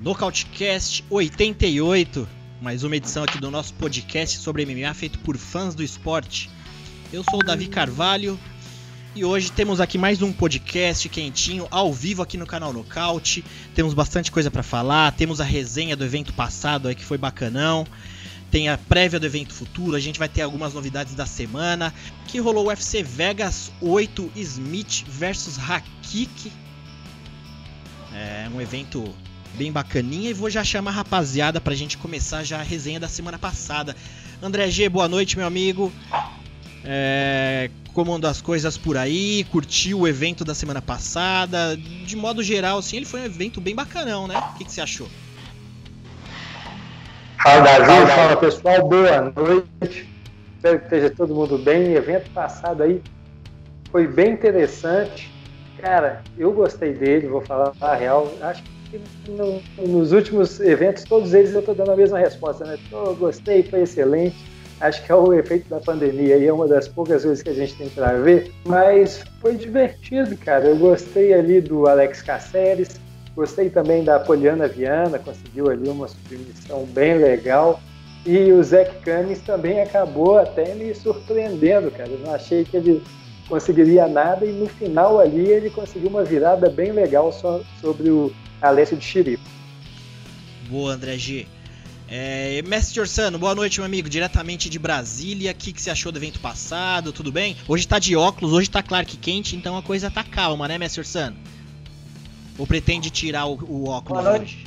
Nocautecast 88, mais uma edição aqui do nosso podcast sobre MMA feito por fãs do esporte. Eu sou o Davi Carvalho e hoje temos aqui mais um podcast quentinho, ao vivo aqui no canal Nocaute. Temos bastante coisa para falar, temos a resenha do evento passado aí que foi bacanão. Tem a prévia do evento futuro, a gente vai ter algumas novidades da semana. Que rolou o UFC Vegas 8 Smith versus Hakik. É um evento bem bacaninha e vou já chamar a rapaziada pra gente começar já a resenha da semana passada. André G, boa noite, meu amigo. É, como as coisas por aí? Curtiu o evento da semana passada? De modo geral, assim, ele foi um evento bem bacanão, né? O que, que você achou? Fala Davi, fala pessoal, boa noite. Espero que esteja todo mundo bem. O evento passado aí foi bem interessante. Cara, eu gostei dele, vou falar a real. Acho que no, nos últimos eventos, todos eles eu estou dando a mesma resposta, né? Oh, gostei, foi excelente. Acho que é o efeito da pandemia e é uma das poucas vezes que a gente tem para ver, mas foi divertido, cara. Eu gostei ali do Alex Caceres, gostei também da Poliana Viana, conseguiu ali uma submissão bem legal. E o Zach Cummings também acabou até me surpreendendo, cara. Eu não achei que ele conseguiria nada e no final ali ele conseguiu uma virada bem legal sobre o Alessio de Chiripa. Boa, André G. É, Mestre Orsano, boa noite, meu amigo. Diretamente de Brasília. O que, que você achou do evento passado? Tudo bem? Hoje tá de óculos, hoje tá Clark quente, então a coisa tá calma, né, Mestre Orsano? Ou pretende tirar o, o óculos boa noite. hoje?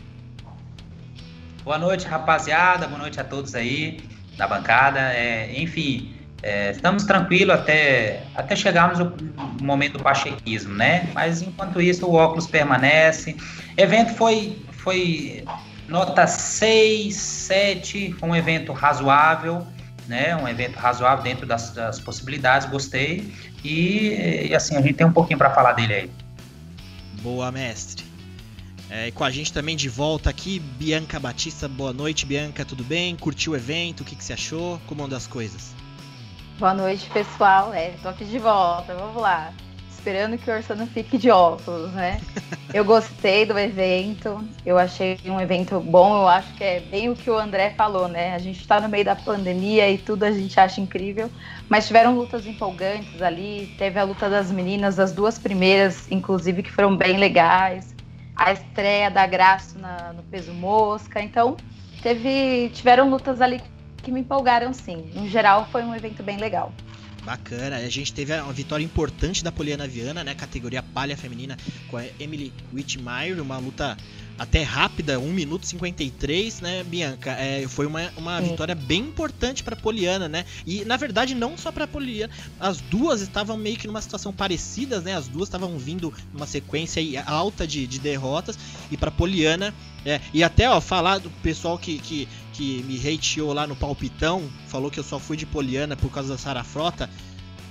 Boa noite, rapaziada. Boa noite a todos aí da bancada. É, enfim, é, estamos tranquilos até, até chegarmos no momento do pachequismo, né? Mas enquanto isso, o óculos permanece. O evento foi, foi nota 6, 7, foi um evento razoável, né? Um evento razoável dentro das, das possibilidades, gostei. E, e, assim, a gente tem um pouquinho para falar dele aí. Boa, mestre. É, com a gente também de volta aqui, Bianca Batista. Boa noite, Bianca, tudo bem? Curtiu o evento? O que, que você achou? Como andam as coisas? Boa noite, pessoal. É, tô aqui de volta. Vamos lá. Esperando que o Orsano fique de óculos, né? Eu gostei do evento. Eu achei um evento bom. Eu acho que é bem o que o André falou, né? A gente tá no meio da pandemia e tudo a gente acha incrível. Mas tiveram lutas empolgantes ali. Teve a luta das meninas, as duas primeiras, inclusive, que foram bem legais. A estreia da Graça no peso mosca. Então, teve, tiveram lutas ali que me empolgaram sim. No geral, foi um evento bem legal. Bacana, a gente teve uma vitória importante da Poliana Viana, né? Categoria palha feminina com a Emily Whitmire, uma luta até rápida, 1 minuto e 53, né, Bianca? É, foi uma, uma vitória bem importante para Poliana, né? E na verdade, não só para Poliana, as duas estavam meio que numa situação parecida, né? As duas estavam vindo numa sequência alta de, de derrotas, e para Poliana. É, e até, ó, falar do pessoal que, que, que me hateou lá no palpitão, falou que eu só fui de Poliana por causa da Sara Frota.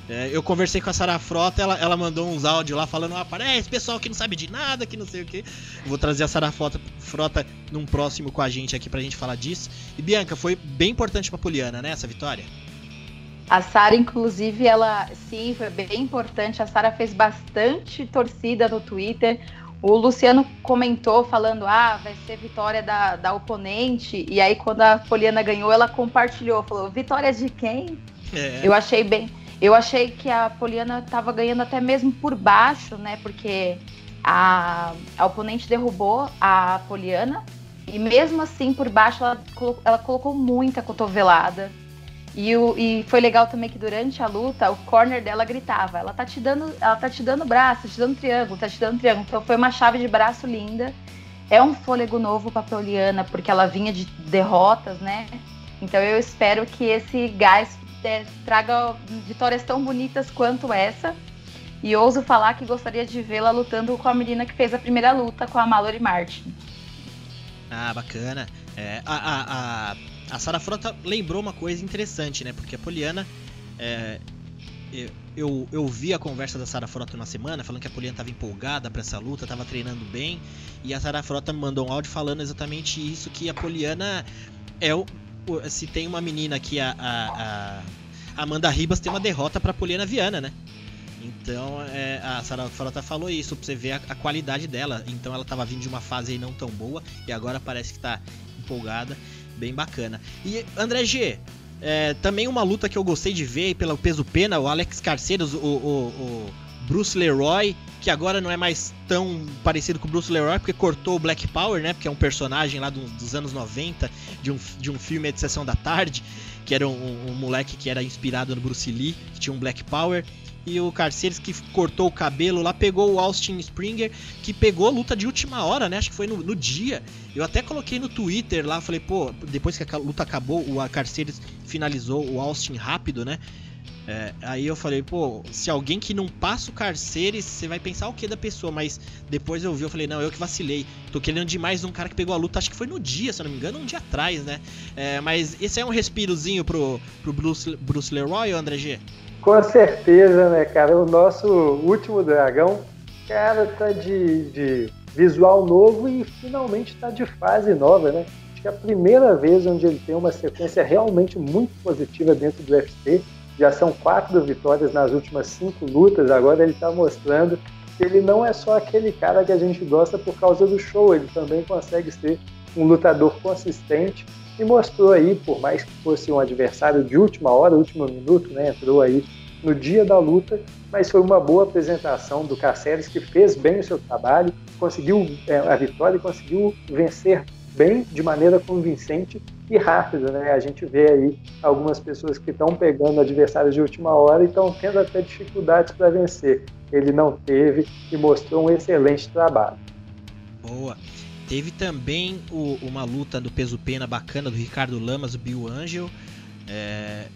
É, eu conversei com a Sara Frota, ela, ela mandou uns áudios lá falando: ah, parece pessoal que não sabe de nada, que não sei o que. Vou trazer a Sara Frota, Frota num próximo com a gente aqui pra gente falar disso. E Bianca, foi bem importante pra Poliana, né, essa vitória? A Sara, inclusive, ela sim, foi bem importante. A Sara fez bastante torcida no Twitter. O Luciano comentou falando: ah, vai ser vitória da, da oponente. E aí, quando a Poliana ganhou, ela compartilhou, falou: vitória de quem? É. Eu achei bem eu achei que a Poliana estava ganhando até mesmo por baixo, né? Porque a, a oponente derrubou a Poliana e mesmo assim por baixo ela, ela colocou muita cotovelada. E, o, e foi legal também que durante a luta o corner dela gritava: ela tá te dando, ela tá te dando braço, tá te dando triângulo, tá te dando triângulo. Então foi uma chave de braço linda. É um fôlego novo para Poliana porque ela vinha de derrotas, né? Então eu espero que esse gás é, traga vitórias tão bonitas quanto essa. E ouso falar que gostaria de vê-la lutando com a menina que fez a primeira luta com a Mallory Martin. Ah, bacana. É, a a, a, a Sara Frota lembrou uma coisa interessante, né? Porque a Poliana. É, eu, eu vi a conversa da Sara Frota uma semana, falando que a Poliana estava empolgada para essa luta, estava treinando bem, e a Sara Frota me mandou um áudio falando exatamente isso, que a Poliana é o. Se tem uma menina aqui, a, a, a Amanda Ribas tem uma derrota para Poliana Viana, né? Então é, a Sara Frota falou isso, pra você ver a, a, qualidade dela. Então ela tava vindo de uma fase aí não tão boa e agora parece que tá empolgada, bem bacana. E André G, é, também uma luta que eu gostei de ver pelo peso pena, o Alex Carceiros, o, o, o, Bruce Leroy, que agora não é mais tão parecido com o Bruce Leroy, porque cortou o Black Power, né? Porque é um personagem lá dos, anos 90, de um, de um filme de sessão da tarde, que era um, um moleque que era inspirado no Bruce Lee, que tinha um Black Power e o Carceiros que cortou o cabelo lá, pegou o Austin Springer, que pegou a luta de última hora, né? Acho que foi no, no dia. Eu até coloquei no Twitter lá, falei, pô, depois que a luta acabou, o Carceiros finalizou o Austin rápido, né? É, aí eu falei, pô, se alguém que não passa o Carceiros, você vai pensar o que da pessoa, mas depois eu vi, eu falei, não, eu que vacilei. Tô querendo demais um cara que pegou a luta, acho que foi no dia, se eu não me engano, um dia atrás, né? É, mas esse é um respirozinho pro, pro Bruce, Bruce Leroy, André G? Com certeza, né, cara? O nosso último dragão, cara, tá de, de visual novo e finalmente tá de fase nova, né? Acho que é a primeira vez onde ele tem uma sequência realmente muito positiva dentro do UFC. Já são quatro vitórias nas últimas cinco lutas. Agora ele está mostrando que ele não é só aquele cara que a gente gosta por causa do show, ele também consegue ser um lutador consistente e mostrou aí, por mais que fosse um adversário de última hora, último minuto, né, entrou aí no dia da luta, mas foi uma boa apresentação do Caceres, que fez bem o seu trabalho, conseguiu é, a vitória e conseguiu vencer bem, de maneira convincente e rápida. Né? A gente vê aí algumas pessoas que estão pegando adversários de última hora e estão tendo até dificuldades para vencer. Ele não teve e mostrou um excelente trabalho. Boa. Teve também o, uma luta do peso pena bacana do Ricardo Lamas, o Bill Angel. É,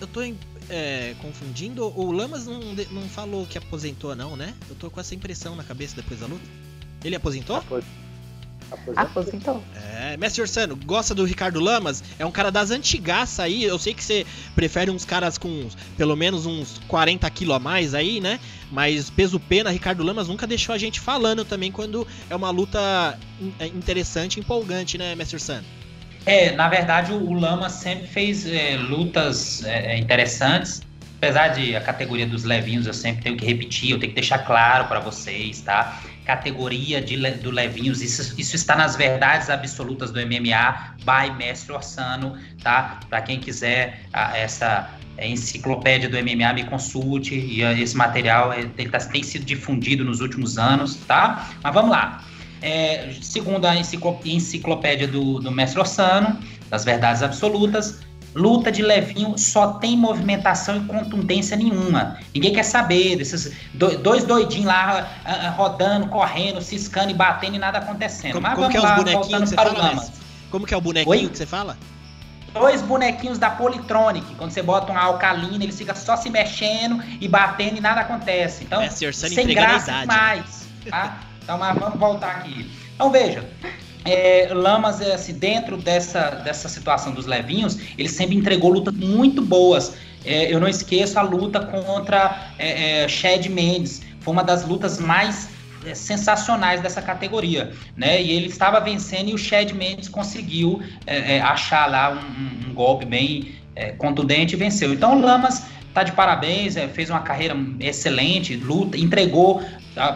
eu tô é, confundindo. O Lamas não, não falou que aposentou, não, né? Eu tô com essa impressão na cabeça depois da luta. Ele aposentou? Aposentou. Aposentou. É, Mestre Orsano, gosta do Ricardo Lamas? É um cara das antigaças aí. Eu sei que você prefere uns caras com pelo menos uns 40 quilos a mais aí, né? Mas peso pena, Ricardo Lamas nunca deixou a gente falando também quando é uma luta é, interessante, empolgante, né, Mestre Orsano? É, na verdade, o Lama sempre fez é, lutas é, é, interessantes. Apesar de a categoria dos levinhos, eu sempre tenho que repetir, eu tenho que deixar claro para vocês, tá? Categoria de, do levinhos, isso, isso está nas verdades absolutas do MMA, by Mestre Orsano, tá? Para quem quiser a, essa enciclopédia do MMA, me consulte. E esse material é, tem, tá, tem sido difundido nos últimos anos, tá? Mas vamos lá. É, segundo a enciclopédia do, do Mestre Ossano, das verdades absolutas, luta de levinho só tem movimentação e contundência nenhuma. Ninguém quer saber desses dois doidinhos lá rodando, correndo, ciscando e batendo e nada acontecendo. Como, Mas como vamos é lá, voltando que para o Como que é o bonequinho Oi? que você fala? Dois bonequinhos da Politronic. Quando você bota uma alcalina, eles ficam só se mexendo e batendo e nada acontece. Então, é, sem graça né? demais. Tá? Então, mas vamos voltar aqui. Então, veja, é, Lamas, é, assim, dentro dessa, dessa situação dos levinhos, ele sempre entregou lutas muito boas. É, eu não esqueço a luta contra é, é, Chad Mendes. Foi uma das lutas mais é, sensacionais dessa categoria, né? E ele estava vencendo e o Chad Mendes conseguiu achar lá um, um golpe bem contundente e venceu. Então Lamas tá de parabéns, fez uma carreira excelente, luta, entregou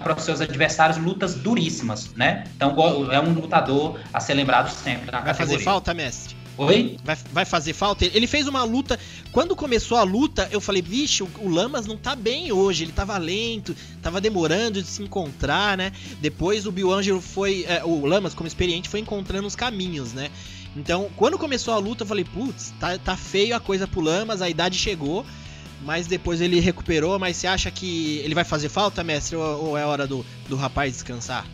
para os seus adversários lutas duríssimas, né? Então é um lutador a ser lembrado sempre na Vai categoria. fazer falta, mestre? Oi? Vai, vai fazer falta? Ele fez uma luta. Quando começou a luta, eu falei, vixe, o, o, Lamas não tá bem hoje. Ele tava lento, tava demorando de se encontrar, né? Depois o Bill Angelo foi. É, o Lamas, como experiente, foi encontrando os caminhos, né? Então, quando começou a luta, eu falei, putz, tá, tá feio a coisa pro Lamas, a idade chegou mas depois ele recuperou. Mas você acha que ele vai fazer falta, mestre, ou, ou é hora do, do rapaz descansar?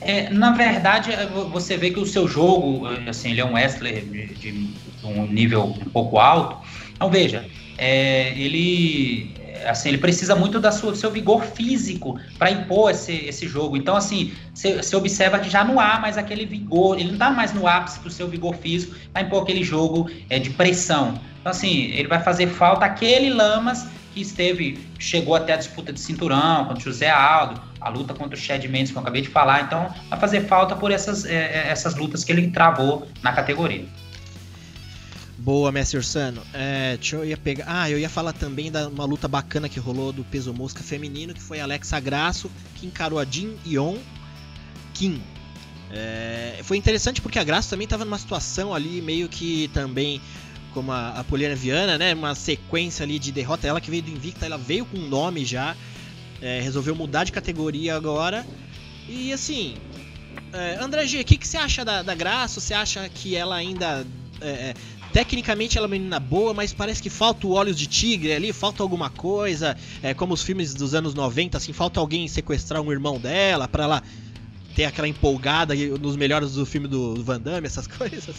É, na verdade, é, você vê que o seu jogo, assim, ele é um wrestler de, de um nível um pouco alto. Então, veja, é, ele assim, ele precisa muito da sua, do seu vigor físico para impor esse, esse jogo. Então, assim, você observa que já não há mais aquele vigor, ele não está mais no ápice do seu vigor físico para impor aquele jogo é, de pressão. Então, assim, ele vai fazer falta aquele Lamas que esteve, chegou até a disputa de cinturão contra o José Aldo, a luta contra o Chad Mendes, que eu acabei de falar. Então, vai fazer falta por essas, é, é, essas lutas que ele travou na categoria. Boa, Mestre Ursano. É, deixa eu ia pegar. Ah, eu ia falar também da uma luta bacana que rolou do peso mosca feminino, que foi Alexa Grasso, que encarou a Jin Yon Kim. É, foi interessante porque a Graça também estava numa situação ali meio que também como a, a Poliana Viana, né? Uma sequência ali de derrota. Ela que veio do Invicta, ela veio com um nome já. É, resolveu mudar de categoria agora. E assim, é, André G, o que, que você acha da, da Graça? Você acha que ela ainda. É, é, tecnicamente ela é uma menina boa, mas parece que falta o olhos de tigre ali, falta alguma coisa. É, como os filmes dos anos 90, assim, falta alguém sequestrar um irmão dela para ela ter aquela empolgada nos melhores do filme do Van Damme, essas coisas.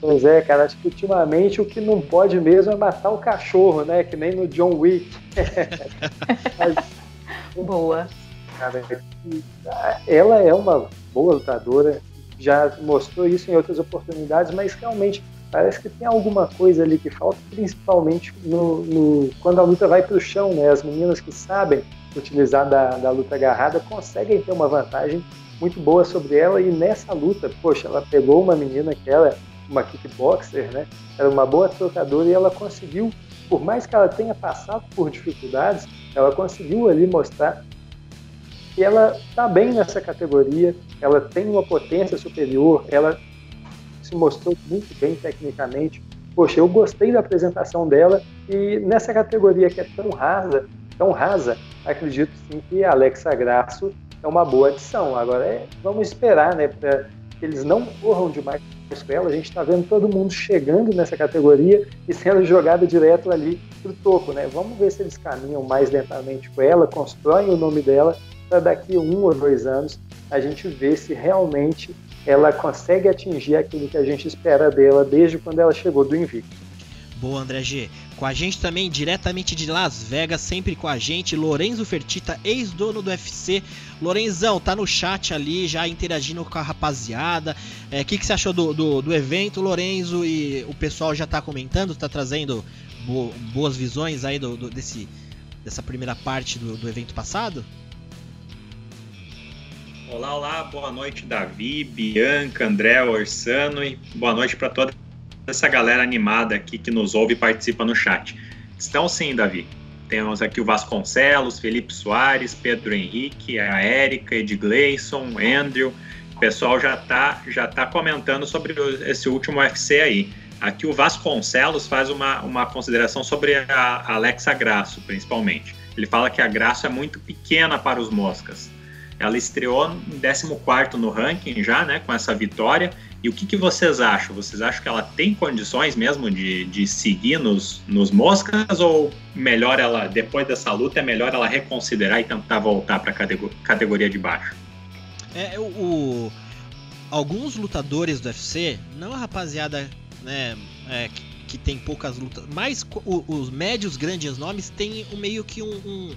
Pois é, cara, acho que ultimamente o que não pode mesmo é matar o cachorro, né? Que nem no John Wick. Mas, boa. Cara, ela é uma boa lutadora, já mostrou isso em outras oportunidades, mas realmente parece que tem alguma coisa ali que falta, principalmente no, no quando a luta vai para o chão, né? As meninas que sabem utilizar da, da luta agarrada conseguem ter uma vantagem muito boa sobre ela e nessa luta, poxa, ela pegou uma menina que era uma kickboxer, né? Era uma boa trocadora e ela conseguiu, por mais que ela tenha passado por dificuldades, ela conseguiu ali mostrar que ela está bem nessa categoria, ela tem uma potência superior, ela se mostrou muito bem tecnicamente. Poxa, eu gostei da apresentação dela e nessa categoria que é tão rasa, tão rasa, acredito sim que a Alexa Grasso é uma boa adição. Agora é, vamos esperar, né, para eles não corram demais com ela. A gente está vendo todo mundo chegando nessa categoria e sendo jogado direto ali para o topo, né? Vamos ver se eles caminham mais lentamente com ela, constroem o nome dela para daqui um ou dois anos a gente ver se realmente ela consegue atingir aquilo que a gente espera dela desde quando ela chegou do Invicto. Boa, André G. Com a gente também, diretamente de Las Vegas, sempre com a gente, Lorenzo Fertita, ex-dono do UFC. Lorenzão, tá no chat ali, já interagindo com a rapaziada. O é, que, que você achou do, do, do, evento, Lorenzo? E o pessoal já tá comentando, tá trazendo bo boas visões aí do, do, desse, dessa primeira parte do, do evento passado? Olá, olá, boa noite, Davi, Bianca, André, Orsano e boa noite para toda essa galera animada aqui que nos ouve e participa no chat. Estão sim, Davi. Temos aqui o Vasconcelos, Felipe Soares, Pedro Henrique, a Érica, Ed Gleison, Andrew. O pessoal já está já tá comentando sobre esse último UFC aí. Aqui o Vasconcelos faz uma, uma consideração sobre a Alexa Grasso, principalmente. Ele fala que a Grasso é muito pequena para os moscas. Ela estreou em 14 no ranking já, né, com essa vitória, e o que, que vocês acham? Vocês acham que ela tem condições mesmo de, de seguir nos, nos moscas ou melhor ela, depois dessa luta, é melhor ela reconsiderar e tentar voltar para a categoria de baixo? É, o, o, alguns lutadores do UFC, não a rapaziada né, é, que, que, tem poucas lutas, mas o, os médios grandes nomes têm meio que um, um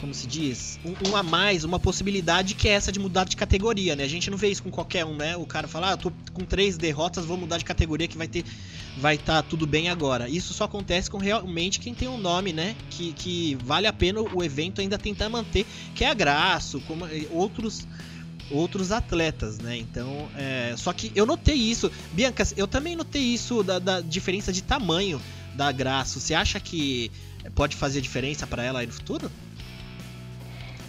como se diz, um, um, a mais, uma possibilidade que é essa de mudar de categoria, né? A gente não vê isso com qualquer um, né? O cara fala, ah, tô com três derrotas, vou mudar de categoria que vai ter, vai estar tá tudo bem agora. Isso só acontece com realmente quem tem um nome, né? Que, que vale a pena o evento ainda tentar manter, que é a Graço, como outros outros atletas, né? Então, é... só que eu notei isso, Bianca, eu também notei isso da, da diferença de tamanho da Graço. Você acha que pode fazer diferença para ela aí no futuro?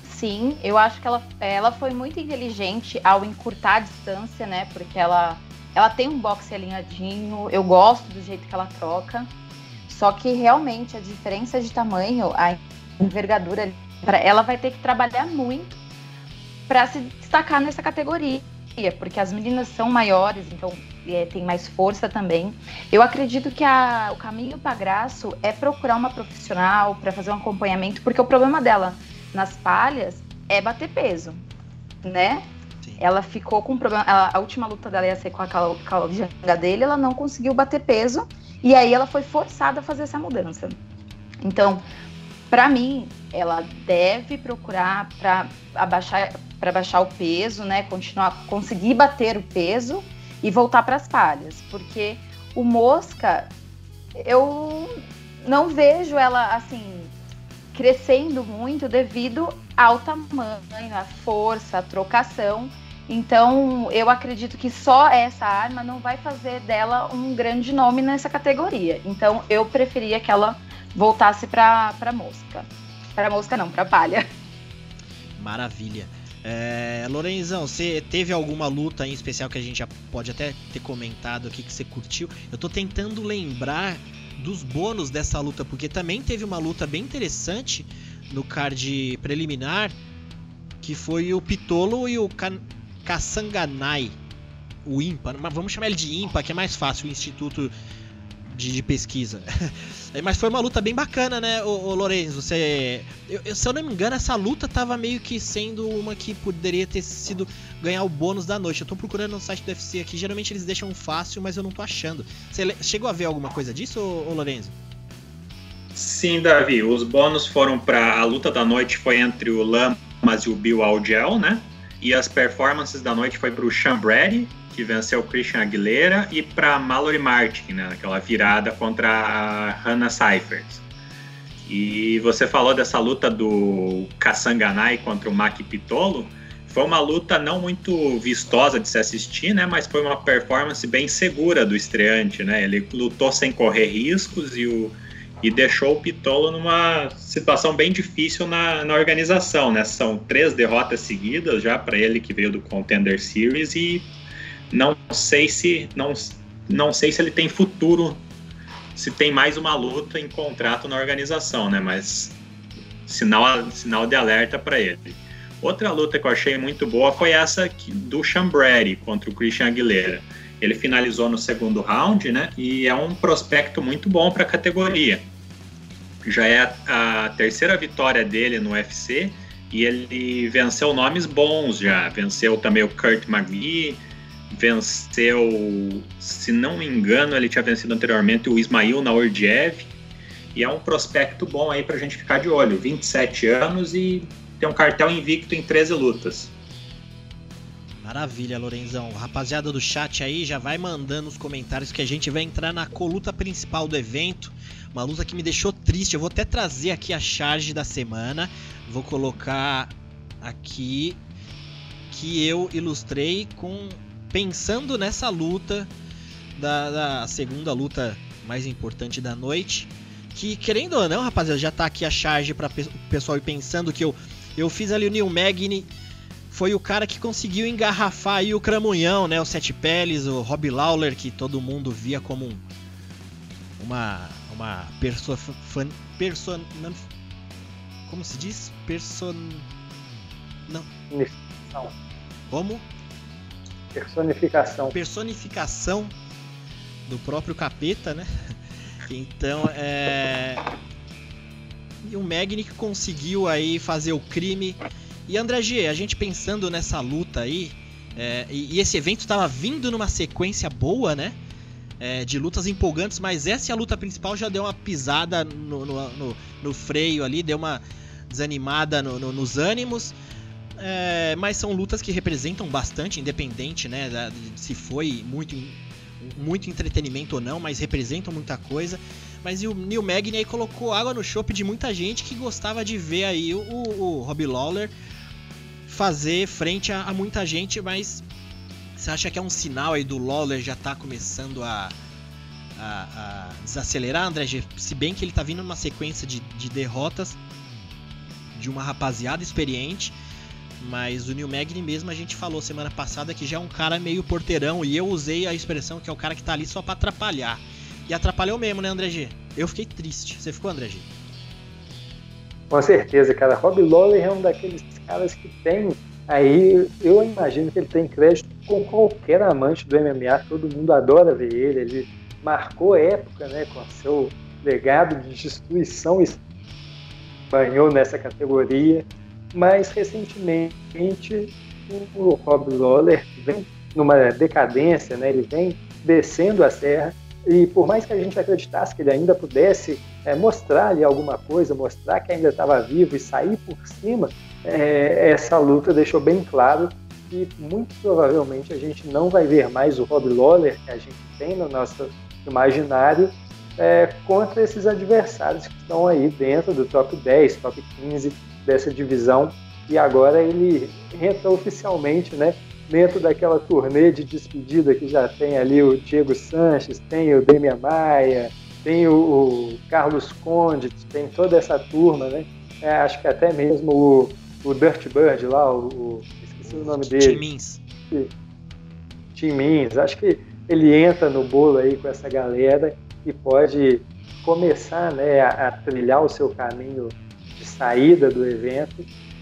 Sim, eu acho que ela, ela foi muito inteligente ao encurtar a distância, né? Porque ela, ela tem um boxe alinhadinho, eu gosto do jeito que ela troca. Só que realmente a diferença de tamanho, a envergadura, ela vai ter que trabalhar muito para se destacar nessa categoria, porque as meninas são maiores, então é, tem mais força também. Eu acredito que a, o caminho para Graço é procurar uma profissional para fazer um acompanhamento, porque o problema dela nas palhas é bater peso, né? Sim. Ela ficou com problema. Ela, a última luta dela ia ser com a Calvijanga dele, ela não conseguiu bater peso, e aí ela foi forçada a fazer essa mudança. Então, para mim, ela deve procurar para abaixar para baixar o peso, né? Continuar conseguir bater o peso e voltar para as palhas, porque o mosca eu não vejo ela assim crescendo muito devido ao tamanho, à força, à trocação. Então, eu acredito que só essa arma não vai fazer dela um grande nome nessa categoria. Então, eu preferia que ela voltasse para mosca. Para mosca não, para palha. Maravilha. É, Lorenzão, você teve alguma luta em especial que a gente já pode até ter comentado aqui que você curtiu? Eu tô tentando lembrar dos bônus dessa luta, porque também teve uma luta bem interessante no card preliminar, que foi o Pitolo e o Kassanganai, o IMPA, mas vamos chamar ele de IMPA, que é mais fácil, o Instituto de, de Pesquisa. Mas foi uma luta bem bacana, né, o Lorenzo? Você, eu, eu, se eu não me engano, essa luta tava meio que sendo uma que poderia ter sido ganhar o bônus da noite. Eu tô procurando no site do UFC aqui, geralmente eles deixam fácil, mas eu não tô achando. Você chegou a ver alguma coisa disso, ô, ô Lorenzo? Sim, Davi. Os bônus foram para a luta da noite foi entre o Lamas e o Bill Algel, né? E as performances da noite foi para o Sean Brady, que venceu o Christian Aguilera, e para Mallory Martin, né, aquela virada contra a Hannah Cyphers. E você falou dessa luta do Kassanganai contra o Maki Pitolo. Foi uma luta não muito vistosa de se assistir, né? Mas foi uma performance bem segura do estreante, né? Ele lutou sem correr riscos e o, e deixou o Pitolo numa situação bem difícil na, na organização, né? São três derrotas seguidas já para ele que veio do Contender Series e não sei se não, não sei se ele tem futuro, se tem mais uma luta em contrato na organização, né? Mas sinal sinal de alerta para ele. Outra luta que eu achei muito boa foi essa do Chambreri contra o Christian Aguilera ele finalizou no segundo round, né? E é um prospecto muito bom para a categoria. Já é a, a, terceira vitória dele no UFC e ele venceu nomes bons já. Venceu também o Kurt McGee, venceu, se não me engano, ele tinha vencido anteriormente o Ismail Naordiev. E é um prospecto bom aí para a gente ficar de olho. 27 anos e tem um cartel invicto em 13 lutas. Maravilha, Lorenzão. Rapaziada do chat aí, já vai mandando os comentários que a gente vai entrar na coluta principal do evento. Uma luta que me deixou triste. Eu vou até trazer aqui a charge da semana. Vou colocar aqui que eu ilustrei com pensando nessa luta da, da segunda luta mais importante da noite. Que querendo ou não, rapaziada, já tá aqui a charge para o pessoal ir pensando que eu eu fiz ali o Neil Magny foi o cara que conseguiu engarrafar aí o Cramunhão, né? O Sete Peles, o Rob Lawler, que todo mundo via como um, uma uma perso, person, como se diz? Person não. Como? Personificação. Personificação do próprio capeta, né? Então, é e o Magni que conseguiu aí fazer o crime e André G, a gente pensando nessa luta aí, é, e, e, esse evento estava vindo numa sequência boa, né? É, de lutas empolgantes, mas essa é a luta principal já deu uma pisada no, no, no, no freio ali, deu uma desanimada nos ânimos. É, mas são lutas que representam bastante, independente, né? Da, se foi muito, muito entretenimento ou não, mas representam muita coisa. Mas o Neil Magny colocou água no chope de muita gente que gostava de ver aí o, o Robbie Lawler fazer frente a, a, muita gente, mas você acha que é um sinal aí do Lawler já tá começando a, a, a desacelerar, André? Se bem que ele tá vindo numa sequência de, de derrotas de uma rapaziada experiente, mas o Neil Magny mesmo a gente falou semana passada que já é um cara meio porteirão e eu usei a expressão que é o cara que tá ali só para atrapalhar. E atrapalhou mesmo, né, André G? Eu fiquei triste. Você ficou, André G? Com certeza, cara. Rob Lawler é um daqueles caras que tem aí, eu imagino que ele tem crédito com qualquer amante do MMA, todo mundo adora ver ele, ele marcou época, né, com seu legado de destruição banhou nessa categoria, mas recentemente o Rob Lawler vem numa decadência, né, ele vem descendo a serra. E por mais que a gente acreditasse que ele ainda pudesse é, mostrar ali alguma coisa, mostrar que ainda estava vivo e sair por cima, é, essa luta deixou bem claro que muito provavelmente a gente não vai ver mais o Rob Lawler que a gente tem no nosso imaginário é, contra esses adversários que estão aí dentro do top 10, top 15 dessa divisão. E agora ele entra oficialmente né, dentro daquela turnê de despedida que já tem ali o Diego Sanches, tem o Demian Maia, tem o, o Carlos Conde, tem toda essa turma, né? É, acho que até mesmo o, o Dirt Bird lá, o, o esqueci o nome dele. Tim Mins. Tim Mins. Acho que ele entra no bolo aí com essa galera e pode começar né, a, a trilhar o seu caminho de saída do evento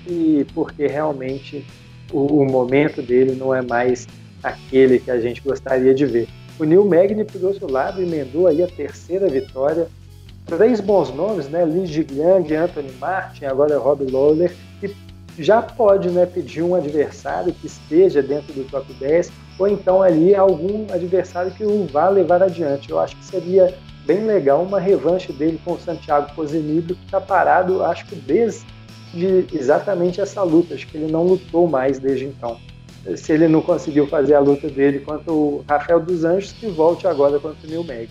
e porque realmente o, o, momento dele não é mais aquele que a gente gostaria de ver. O Neil Magny, por outro lado, emendou aí a terceira vitória. Três bons nomes, né? Lee Jigliang, Anthony Martin, agora Rob Lawler, que já pode né, pedir um adversário que esteja dentro do top 10, ou então ali algum adversário que o vá levar adiante. Eu acho que seria bem legal uma revanche dele com o Santiago Posenido, que está parado, acho que desde exatamente essa luta. Acho que ele não lutou mais desde então se ele não conseguiu fazer a luta dele contra o Rafael dos Anjos, que volte agora contra o Neil Mag.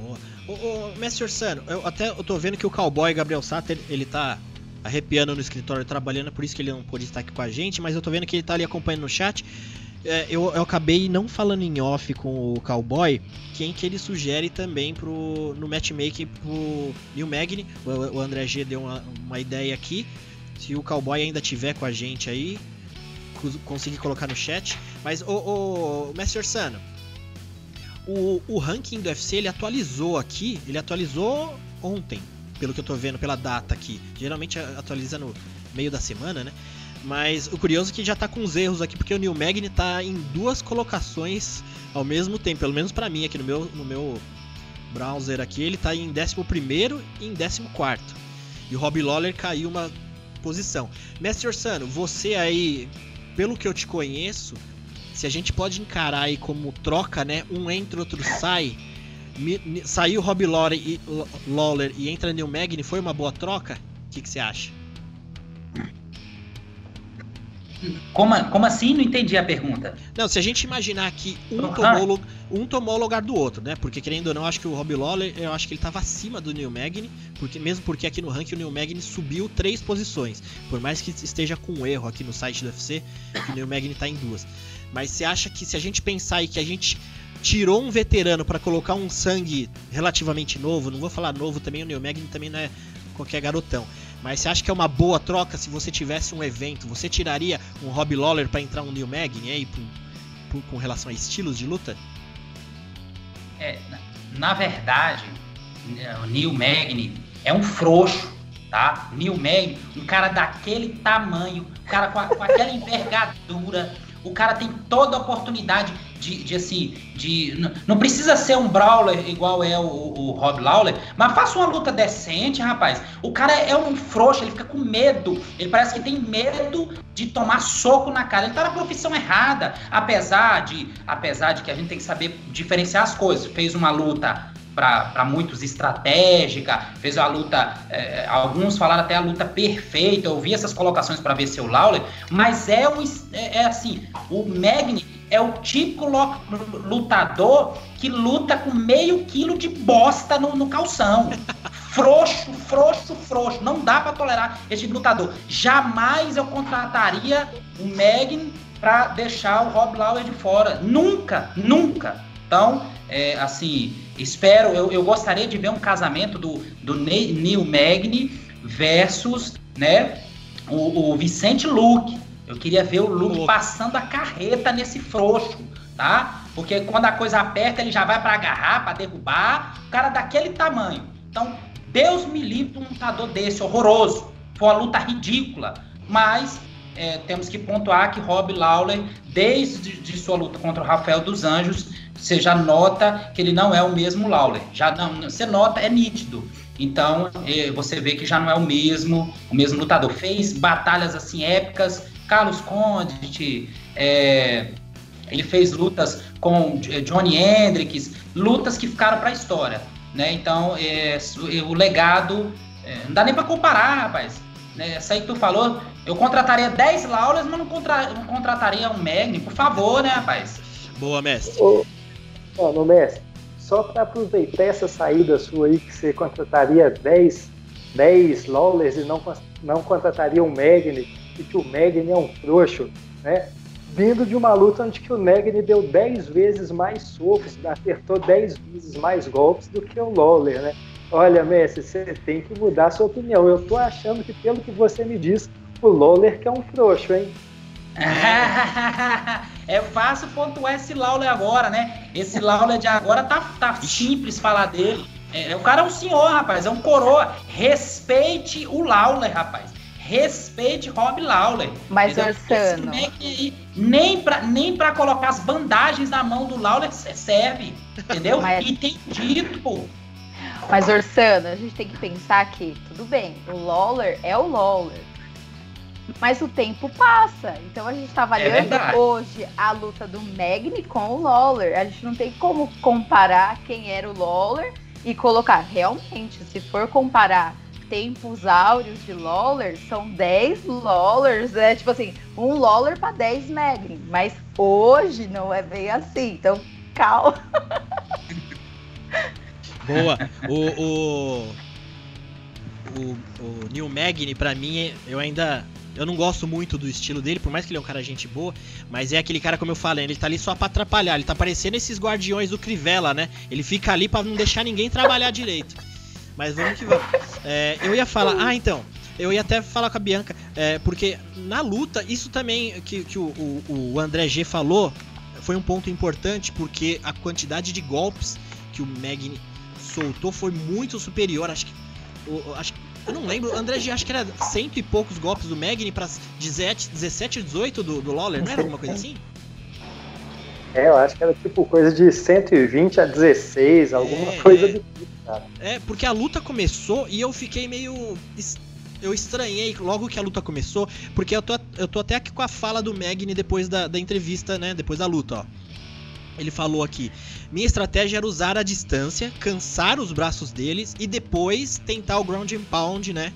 Boa. Ô, ô, Mestre Orsano, eu até eu tô vendo que o cowboy Gabriel Sater, ele tá arrepiando no escritório trabalhando, por isso que ele não pôde estar aqui com a gente, mas eu tô vendo que ele tá ali acompanhando no chat. É, eu, eu, acabei não falando em off com o cowboy quem que ele sugere também pro, no matchmaking pro Neil Magny. O, o André G deu uma, uma ideia aqui. Se o cowboy ainda tiver com a gente aí, conseguir colocar no chat. Mas, o, o, o Mestre Orsano, o, o ranking do UFC ele atualizou aqui, ele atualizou ontem, pelo que eu tô vendo, pela data aqui. Geralmente atualiza no meio da semana, né? Mas o curioso é que já tá com os erros aqui, porque o Neil Magny tá em duas colocações ao mesmo tempo, pelo menos para mim aqui no meu, no meu browser aqui, ele tá em 11 e em 14. E o Rob Lawler caiu uma posição. Mestre Orsano, você aí pelo que eu te conheço, se a gente pode encarar aí como troca, né? Um entra, outro sai. saiu Rob Lawler e, Lawler e entra Neil Magny, foi uma boa troca? O que, que você acha? Como, como assim? Não entendi a pergunta. Não, se a gente imaginar que um, tomou, um tomou o lugar do outro, né? Porque querendo ou não, acho que o Rob Lawler, eu acho que ele estava acima do Neil Magny, porque, mesmo porque aqui no ranking o Neil Magny subiu três posições. Por mais que esteja com um erro aqui no site do UFC, o Neil Magny está em duas. Mas você acha que se a gente pensar aí que a gente tirou um veterano para colocar um sangue relativamente novo, não vou falar novo também, o Neil Magny também não é qualquer garotão. Mas você acha que é uma boa troca se você tivesse um evento? Você tiraria um Rob Lawler para entrar um Neil Magny aí por, por, com relação a estilos de luta? É, na, verdade, o Neil Magny é um frouxo, tá? Neil Magny, um cara daquele tamanho, um cara com, a, com aquela envergadura, o cara tem toda a oportunidade de, de assim, de. Não precisa ser um brawler igual é o, o Rob Lawler, mas faça uma luta decente, rapaz. O cara é um frouxo, ele fica com medo. Ele parece que tem medo de tomar soco na cara. Ele tá na profissão errada. Apesar de, apesar de que a gente tem que saber diferenciar as coisas. Fez uma luta para muitos estratégica, fez a luta, é, alguns falaram até a luta perfeita, eu vi essas colocações para ver seu Lawler, mas é, um, é, é assim, o Magni é o típico lutador que luta com meio quilo de bosta no, no calção. frouxo, frouxo, frouxo. Não dá para tolerar esse lutador. Jamais eu contrataria o Magni para deixar o Rob Lauer de fora. Nunca, nunca. Então, é, assim, espero, eu, eu gostaria de ver um casamento do, do Neil Magny versus, né, o, o Vicente Luke. Eu queria ver o Luke passando a carreta nesse frouxo, tá? Porque quando a coisa aperta, ele já vai para agarrar, para derrubar. O cara daquele tamanho. Então, Deus me livre um lutador desse, horroroso. Foi uma luta ridícula. Mas é, temos que pontuar que Rob Lawler, desde de sua luta contra o Rafael dos Anjos, você já nota que ele não é o mesmo Lawler. Já não, você nota, é nítido. Então, é, você vê que já não é o mesmo, o mesmo lutador. Fez batalhas assim épicas, Carlos Conde, é, ele fez lutas com Johnny Hendricks, lutas que ficaram para a história, né? Então, é, o legado é, não dá nem para comparar, rapaz. Né? Essa aí que tu falou, eu contrataria 10 Laulas, mas não, contra, não contrataria um Magni, por favor, né, rapaz? Boa, mestre. Ô, ô, no mestre, só para aproveitar essa saída sua aí, que você contrataria 10, 10 Lawlers e não, não contrataria um Magni, que o Magni é um frouxo, né? Vindo de uma luta onde que o Magni deu 10 vezes mais socos, acertou 10 vezes mais golpes do que o Lawler, né? Olha, Messi, você tem que mudar sua opinião. Eu tô achando que, pelo que você me diz, o Lawler que é um frouxo, hein? é fácil pontuar esse Lawler agora, né? Esse Lawler de agora tá, tá simples falar dele. É, o cara é um senhor, rapaz, é um coroa. Respeite o Lawler, rapaz. Respeite Rob Lawler. Mas Orsano. Nem pra, nem pra colocar as bandagens na mão do Lawler serve. Entendeu? Mas... E tem dito. Mas Orsano, a gente tem que pensar que, tudo bem, o Lawler é o Lawler. Mas o tempo passa. Então a gente está avaliando é hoje a luta do Magni com o Lawler. A gente não tem como comparar quem era o Lawler e colocar. Realmente, se for comparar tempos áureos de Lawler, são 10 Lawlers, né? Tipo assim, um Lawler para 10 Magni. Mas hoje não é bem assim. Então, calma. Boa. O, o, o, o Neil Magny, pra mim, eu ainda. Eu não gosto muito do estilo dele, por mais que ele é um cara gente boa, mas é aquele cara, como eu falei, ele tá ali só pra atrapalhar. Ele tá parecendo esses guardiões do Crivella, né? Ele fica ali para não deixar ninguém trabalhar direito. Mas vamos que vamos. É, eu ia falar. Ah, então. Eu ia até falar com a Bianca, é, porque na luta, isso também que, que o, o, o André G falou foi um ponto importante, porque a quantidade de golpes que o Magni soltou foi muito superior. Acho que. Eu, acho, eu não lembro, André acho que era cento e poucos golpes do Magni pra 17, 17 18 do, do Lawler, não era alguma coisa assim? É, eu acho que era tipo coisa de 120 a 16, alguma é, coisa é. do tipo, cara. É, porque a luta começou e eu fiquei meio. Eu estranhei logo que a luta começou, porque eu tô, eu tô até aqui com a fala do Magni depois da, da entrevista, né? Depois da luta, ó. Ele falou aqui: minha estratégia era usar a distância, cansar os braços deles e depois tentar o ground and pound, né?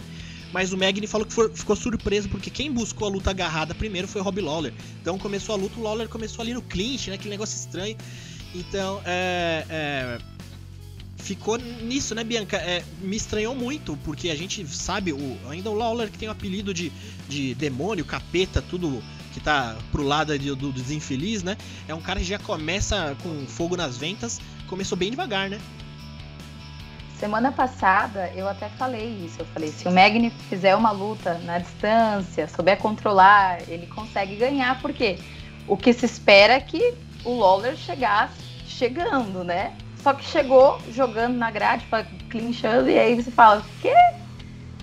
Mas o Magni falou que foi, ficou surpreso porque quem buscou a luta agarrada primeiro foi o Rob Lawler. Então começou a luta, o Lawler começou ali no clinch, né? Aquele negócio estranho. Então, é, é, ficou nisso, né, Bianca? É, me estranhou muito, porque a gente sabe, o, ainda o Lawler que tem o apelido de, de demônio, capeta, tudo que tá pro lado do, do, dos infeliz, né? É um cara que já começa com fogo nas ventas, começou bem devagar, né? Semana passada eu até falei isso. Eu falei: se o Magni fizer uma luta na distância, souber controlar, ele consegue ganhar, porque o que se espera é que o Lawler chegasse chegando, né? Só que chegou jogando na grade, clinchando, e aí você fala: que?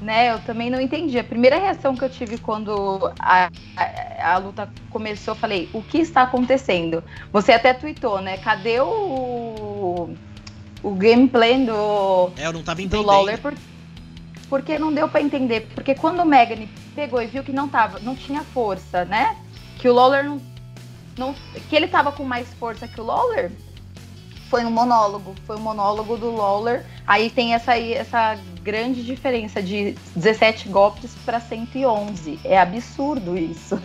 né? Eu também não entendi. A primeira reação que eu tive quando a, a, a, luta começou, eu falei, o que está acontecendo? Você até tweetou, né? Cadê o, o gameplay do, é, eu não tava do Lawler? Por, porque não deu para entender. Porque quando o Megan pegou e viu que não tava, não tinha força, né? Que o Lawler não, não que ele tava com mais força que o Lawler, foi um monólogo, foi um monólogo do Lawler. Aí tem essa, essa grande diferença de 17 golpes para 111. É absurdo isso.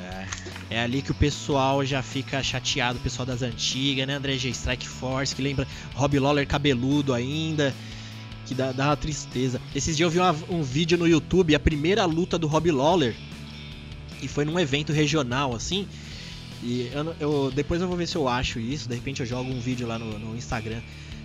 É, é, ali que o pessoal já fica chateado, o pessoal das antigas, né? André G. Strike Force, que lembra Rob Lawler cabeludo ainda. Que dá, dá uma tristeza. Esses dias eu vi uma, um vídeo no YouTube, a primeira luta do Rob Lawler. E foi num evento regional, assim. E eu, eu, depois eu vou ver se eu acho isso. De repente eu jogo um vídeo lá no, no Instagram.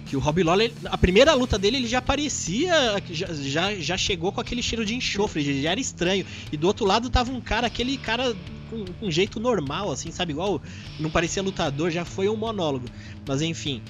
Que o Rob Lawler, a primeira luta dele, ele já parecia. Já, já, já chegou com aquele cheiro de enxofre, já era estranho. E do outro lado tava um cara, aquele cara com, com um jeito normal, assim, sabe? Igual não parecia lutador, já foi um monólogo. Mas enfim.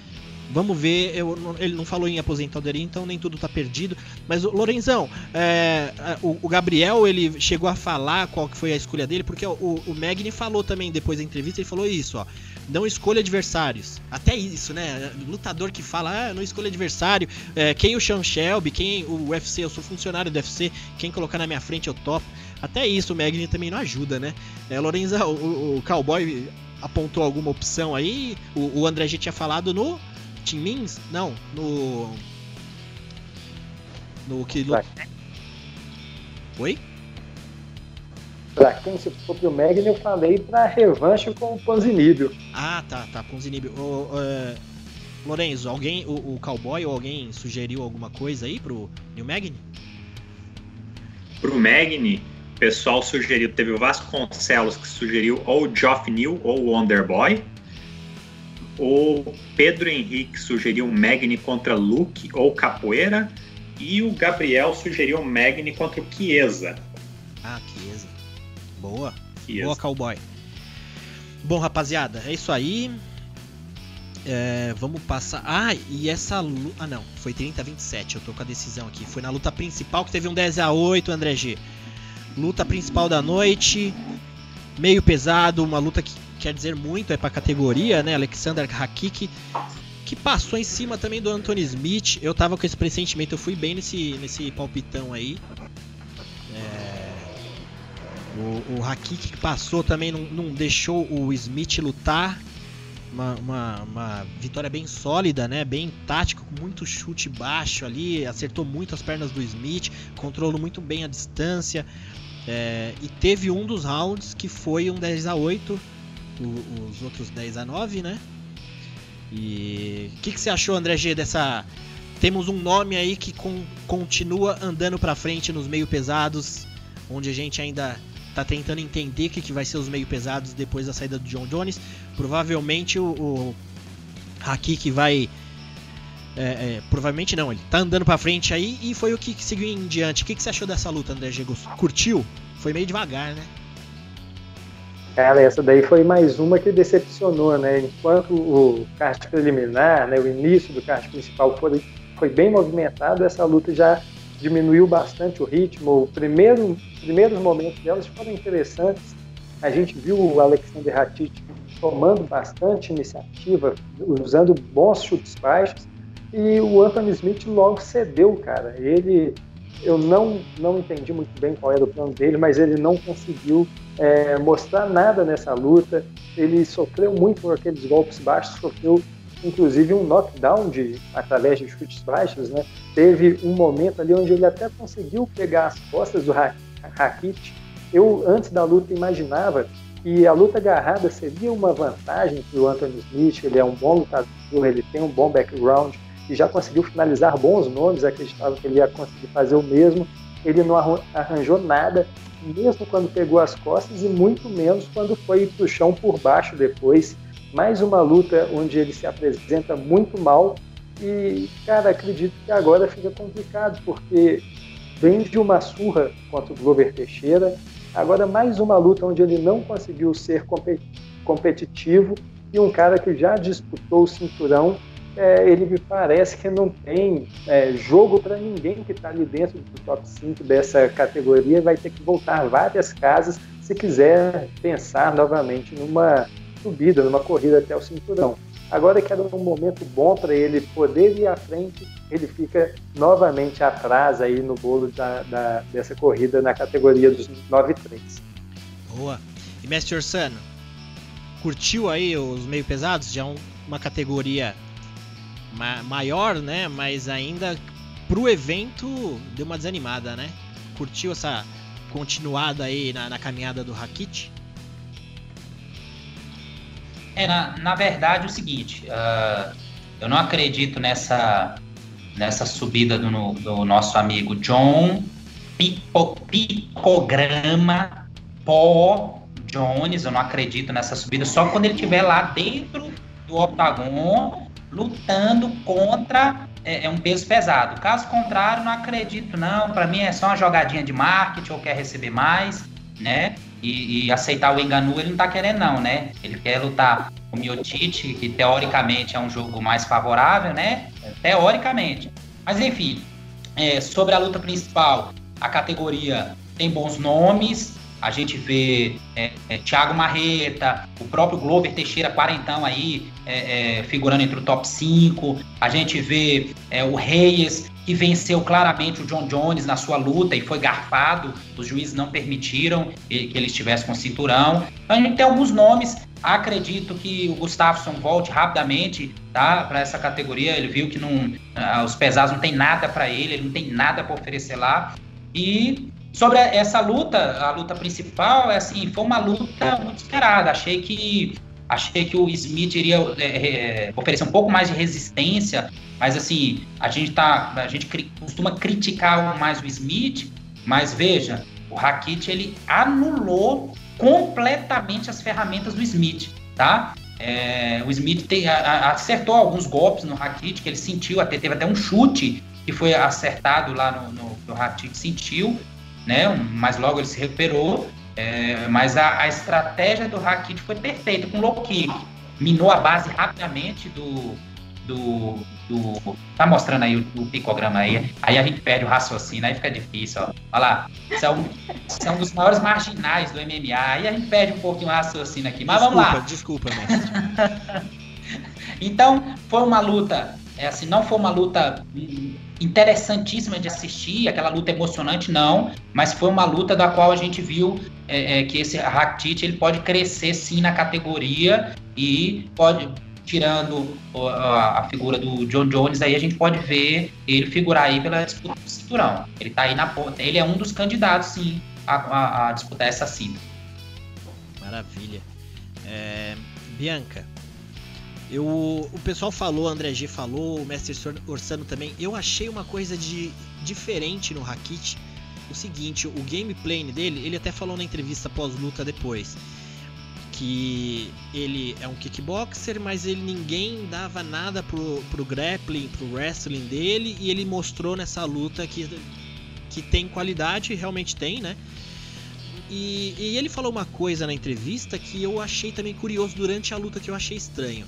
Vamos ver, eu, ele não falou em aposentadoria, então nem tudo tá perdido. Mas, Lorenzão, é, o, o, Gabriel, ele chegou a falar qual que foi a escolha dele, porque o, o Magni falou também depois da entrevista, ele falou isso, ó. Não escolha adversários. Até isso, né? Lutador que fala, ah, não escolha adversário. É, quem o Sean Shelby, quem o UFC, eu sou funcionário do UFC, quem colocar na minha frente eu topo. Até isso o Magni também não ajuda, né? É, o, o Cowboy apontou alguma opção aí. O, o André já tinha falado no Tim Mins? Não, no. No que. Pra Oi? Pra quem se for pro Magni, eu falei pra revanche com o Ponzinibio. Ah, tá, tá, Ponzinibio. O, uh, Lorenzo, alguém, o, o Cowboy ou alguém sugeriu alguma coisa aí pro New Magni? Pro Magni, o pessoal sugeriu, teve o Vasconcelos que sugeriu ou Geoff New ou Wonderboy. O Pedro Henrique sugeriu Magni contra Luke ou Capoeira. E o Gabriel sugeriu Magni contra o Chiesa. Ah, Chiesa. Boa. Chiesa. Boa, Cowboy. Bom, rapaziada, é isso aí. É, vamos passar. Ah, e essa luta. Ah, não. Foi 30 a 27. Eu tô com a decisão aqui. Foi na luta principal que teve um 10 a 8 André G. Luta principal da noite. Meio pesado. Uma luta que quer dizer muito é pra categoria, né? Alexander Hakik. Que passou em cima também do Anthony Smith. Eu tava com esse pressentimento. Eu fui bem nesse, nesse palpitão aí. É, o, o Hakik que passou também não, não deixou o Smith lutar uma, uma, uma, vitória bem sólida, né? Bem tática, com muito chute baixo ali, acertou muito as pernas do Smith, controlou muito bem a distância. É, e teve um dos rounds que foi um 10 a 8 o, os outros 10 a 9 né? E o que, que, você achou, André G, dessa. Temos um nome aí que com, continua andando para frente nos meio pesados, onde a gente ainda tá tentando entender o que, que vai ser os meio pesados depois da saída do John Jones. Provavelmente o, o Hakik vai. É, é, provavelmente não, ele tá andando pra frente aí e foi o que seguiu em diante. O que, que você achou dessa luta, André Gegos? Curtiu? Foi meio devagar, né? Cara, essa daí foi mais uma que decepcionou, né? Enquanto o kart preliminar, né, o início do kart principal foi, foi bem movimentado, essa luta já diminuiu bastante o ritmo. O primeiro, primeiros momentos delas foram interessantes. A gente viu o Alexander Ratic tomando bastante iniciativa, usando bons chutes baixos, e o Anthony Smith logo cedeu, cara. Ele, eu não, não entendi muito bem qual era o plano dele, mas ele não conseguiu é, mostrar nada nessa luta. Ele sofreu muito por aqueles golpes baixos, sofreu inclusive um knockdown de, através de chutes baixos, né? Teve um momento ali onde ele até conseguiu pegar as costas do Rakit. Eu, antes da luta, imaginava que a luta agarrada seria uma vantagem para o Anthony Smith. Ele é um bom lutador, ele tem um bom background e já conseguiu finalizar bons nomes. Acreditava que ele ia conseguir fazer o mesmo. Ele não arranjou nada, mesmo quando pegou as costas, e muito menos quando foi para o chão por baixo depois. Mais uma luta onde ele se apresenta muito mal e, cara, acredito que agora fica complicado, porque vem de uma surra contra o Glover Teixeira, agora mais uma luta onde ele não conseguiu ser competitivo e um cara que já disputou o cinturão, é, ele me parece que não tem é, jogo para ninguém que está ali dentro do top 5 dessa categoria, vai ter que voltar várias casas se quiser pensar novamente numa subida, numa corrida até o cinturão. Agora que era um momento bom para ele poder ir à frente, ele fica novamente atrás aí no bolo da, da dessa corrida na categoria dos 9-3. Boa. E Mestre Orsano, curtiu aí os meio pesados? Já um, uma categoria ma maior, né? Mas ainda pro evento deu uma desanimada, né? Curtiu essa continuada aí na, na caminhada do Rakit? É, na, na verdade, é o seguinte, uh, eu não acredito nessa, nessa subida do, do nosso amigo John Picograma Pó Jones, eu não acredito nessa subida, só quando ele estiver lá dentro do octagon lutando contra é, é, um peso pesado. Caso contrário, não acredito não, para mim é só uma jogadinha de marketing ou quer receber mais, né? e, e, aceitar o Enganu, ele não tá querendo não, né? Ele quer lutar com o Miotite, que teoricamente é um jogo mais favorável, né? Teoricamente. Mas enfim, é, sobre a luta principal, a categoria tem bons nomes, a gente vê é, é, Thiago Marreta, o próprio Glover Teixeira, quarentão aí, é, é figurando entre o top 5. A gente vê é, o Reyes, que venceu claramente o John Jones na sua luta e foi garfado. Os juízes não permitiram que ele estivesse com cinturão. Então a gente tem alguns nomes. Acredito que o Gustafsson volte rapidamente tá, para essa categoria. Ele viu que não, ah, os pesados não tem nada para ele, ele não tem nada para oferecer lá. E sobre essa luta, a luta principal, é assim, foi uma luta muito esperada. Achei que Achei que o Smith iria é, é, oferecer um pouco mais de resistência, mas assim, a gente tá. A gente cri, costuma criticar mais o Smith, mas veja, o Rakit ele anulou completamente as ferramentas do Smith, tá? É, o Smith a, a, acertou alguns golpes no Rakit, que ele sentiu, até teve até um chute que foi acertado lá no, no, no Rakit sentiu, né? Mas logo ele se recuperou. É, mas a, a, estratégia do Rakit foi perfeita com o low kick. Minou a base rapidamente do. do, do tá mostrando aí o, o, picograma aí. Aí a gente perde o raciocínio, aí fica difícil, ó. Olha lá. São, são dos maiores marginais do MMA. Aí a gente perde um pouquinho o raciocínio aqui. Mas desculpa, vamos lá. Desculpa, mestre. então, foi uma luta. É assim, não foi uma luta interessantíssima de assistir, aquela luta emocionante, não, mas foi uma luta da qual a gente viu é, é, que esse Rakitic ele pode crescer sim na categoria e pode, tirando a, a, figura do John Jones, aí a gente pode ver ele figurar aí pela disputa do cinturão. Ele tá aí na ponta, ele é um dos candidatos sim a, a, a disputar essa cima. Maravilha. É, Bianca, eu, o pessoal falou, André G falou, o Mestre Orsano também. Eu achei uma coisa de diferente no Rakit. O seguinte, o gameplay dele, ele até falou na entrevista pós-luta depois que ele é um kickboxer, mas ele ninguém dava nada pro, pro grappling, pro wrestling dele, e ele mostrou nessa luta que, que tem qualidade, realmente tem, né? E, e ele falou uma coisa na entrevista que eu achei também curioso durante a luta que eu achei estranho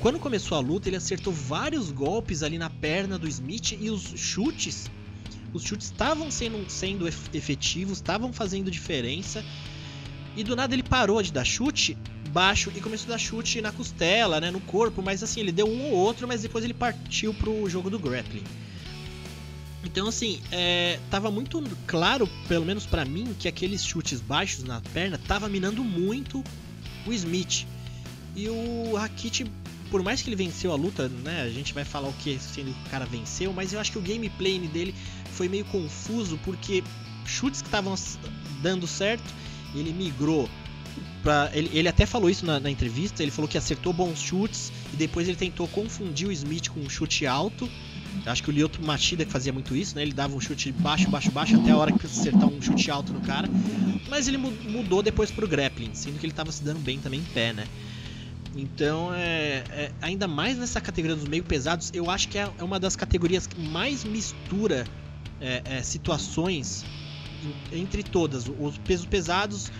quando começou a luta, ele acertou vários golpes ali na perna do Smith e os chutes. Os chutes estavam sendo, sendo efetivos, estavam fazendo diferença. E do nada ele parou de dar chute baixo e começou a dar chute na costela, né, no corpo, mas assim, ele deu um ou outro, mas depois ele partiu pro jogo do grappling. Então, assim, é, tava muito claro, pelo menos para mim, que aqueles chutes baixos na perna tava minando muito o Smith. E o Rakit por mais que ele venceu a luta, né? A gente vai falar o que sendo que o cara venceu, mas eu acho que o gameplay dele foi meio confuso porque chutes que estavam dando certo, ele migrou Pra, ele, ele, até falou isso na, na, entrevista. Ele falou que acertou bons chutes e depois ele tentou confundir o Smith com um chute alto. Acho que o Lyoto Machida que fazia muito isso, né? Ele dava um chute baixo, baixo, baixo até a hora que acertar um chute alto no cara. Mas ele mudou depois pro grappling, sendo que ele estava se dando bem também em pé, né? Então, é, é, ainda mais nessa categoria dos meio pesados, eu acho que é, é uma das categorias que mais mistura é, é situações entre todas. Os pesos pesados,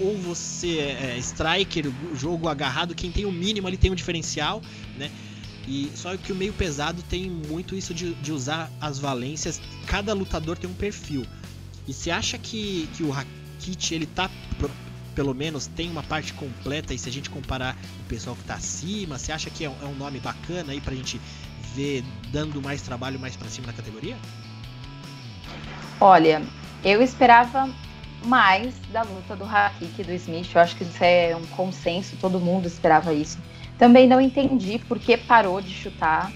ou você é, é striker, jogo agarrado, quem tem o mínimo ali tem um diferencial, né? E só que o meio pesado tem muito isso de, de usar as valências. Cada lutador tem um perfil. E você acha que, que o Rakit ele tá pelo menos tem uma parte completa e se a gente comparar o pessoal que está acima, você acha que é um, é nome bacana aí pra gente ver dando mais trabalho mais para cima na categoria? Olha, eu esperava mais da luta do Hakik do Smith. Eu acho que isso é um consenso, todo mundo esperava isso. Também não entendi por que parou de chutar.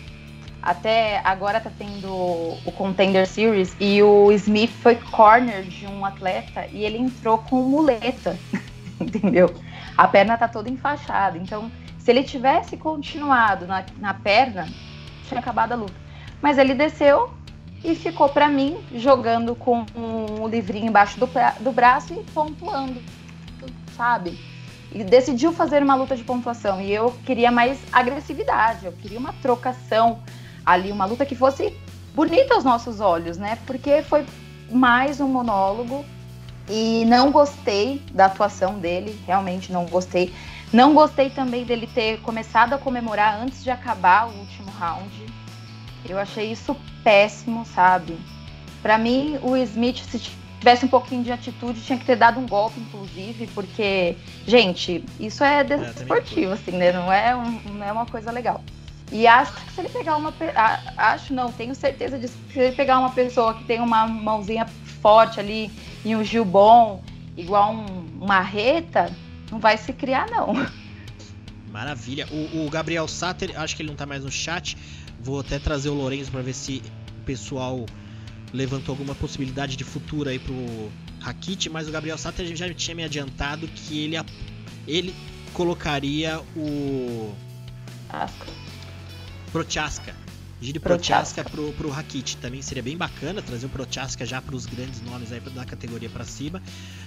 Até agora tá tendo o Contender Series e o Smith foi corner de um atleta e ele entrou com muleta. entendeu? A perna tá toda enfaixada. Então, se ele tivesse continuado na, na perna, tinha acabado a luta. Mas ele desceu e ficou para mim jogando com um livrinho embaixo do, do braço e pontuando, sabe? E decidiu fazer uma luta de pontuação. E eu queria mais agressividade, eu queria uma trocação ali, uma luta que fosse bonita aos nossos olhos, né? Porque foi mais um monólogo e não gostei da atuação dele, realmente não gostei. Não gostei também dele ter começado a comemorar antes de acabar o último round. Eu achei isso péssimo, sabe? Para mim, o Smith, se tivesse um pouquinho de atitude, tinha que ter dado um golpe, inclusive, porque, gente, isso é, é desportivo, assim, né? Não é, um, não é uma coisa legal. E acho que se ele pegar uma. Acho não, tenho certeza disso. Se ele pegar uma pessoa que tem uma mãozinha forte ali e um Gil bom, igual um, uma reta, não vai se criar, não. Maravilha. O, o, Gabriel Satter, acho que ele não tá mais no chat. Vou até trazer o Lourenço para ver se o pessoal levantou alguma possibilidade de futuro aí pro Rakit, mas o Gabriel Satter já tinha me adiantado que ele, ele colocaria o. Asca. Prochaska. Giri Prochaska. Pro, pro Rakit. Também seria bem bacana trazer o Prochaska já para os grandes nomes aí da categoria para cima.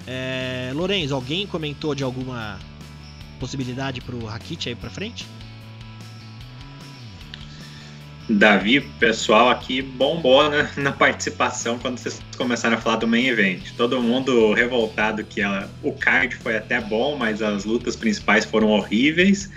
É, Lorenzo, alguém comentou de alguma possibilidade pro Rakit aí para frente? Davi, pessoal aqui bombou né, na participação quando vocês começaram a falar do main event. Todo mundo revoltado que ela, o card foi até bom, mas as lutas principais foram horríveis.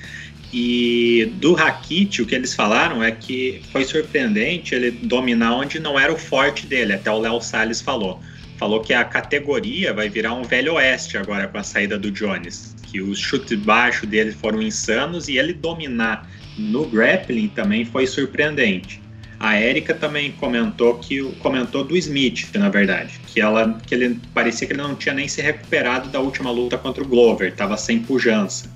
E do Rakit, o que eles falaram é que foi surpreendente ele dominar onde não era o forte dele, até o Léo Salles falou. Falou que a categoria vai virar um velho oeste agora com a saída do Jones. Que os chutes baixos dele foram insanos e ele dominar no grappling também foi surpreendente. A Erika também comentou que comentou do Smith, na verdade, que ela que ele parecia que ele não tinha nem se recuperado da última luta contra o Glover, estava sem pujança.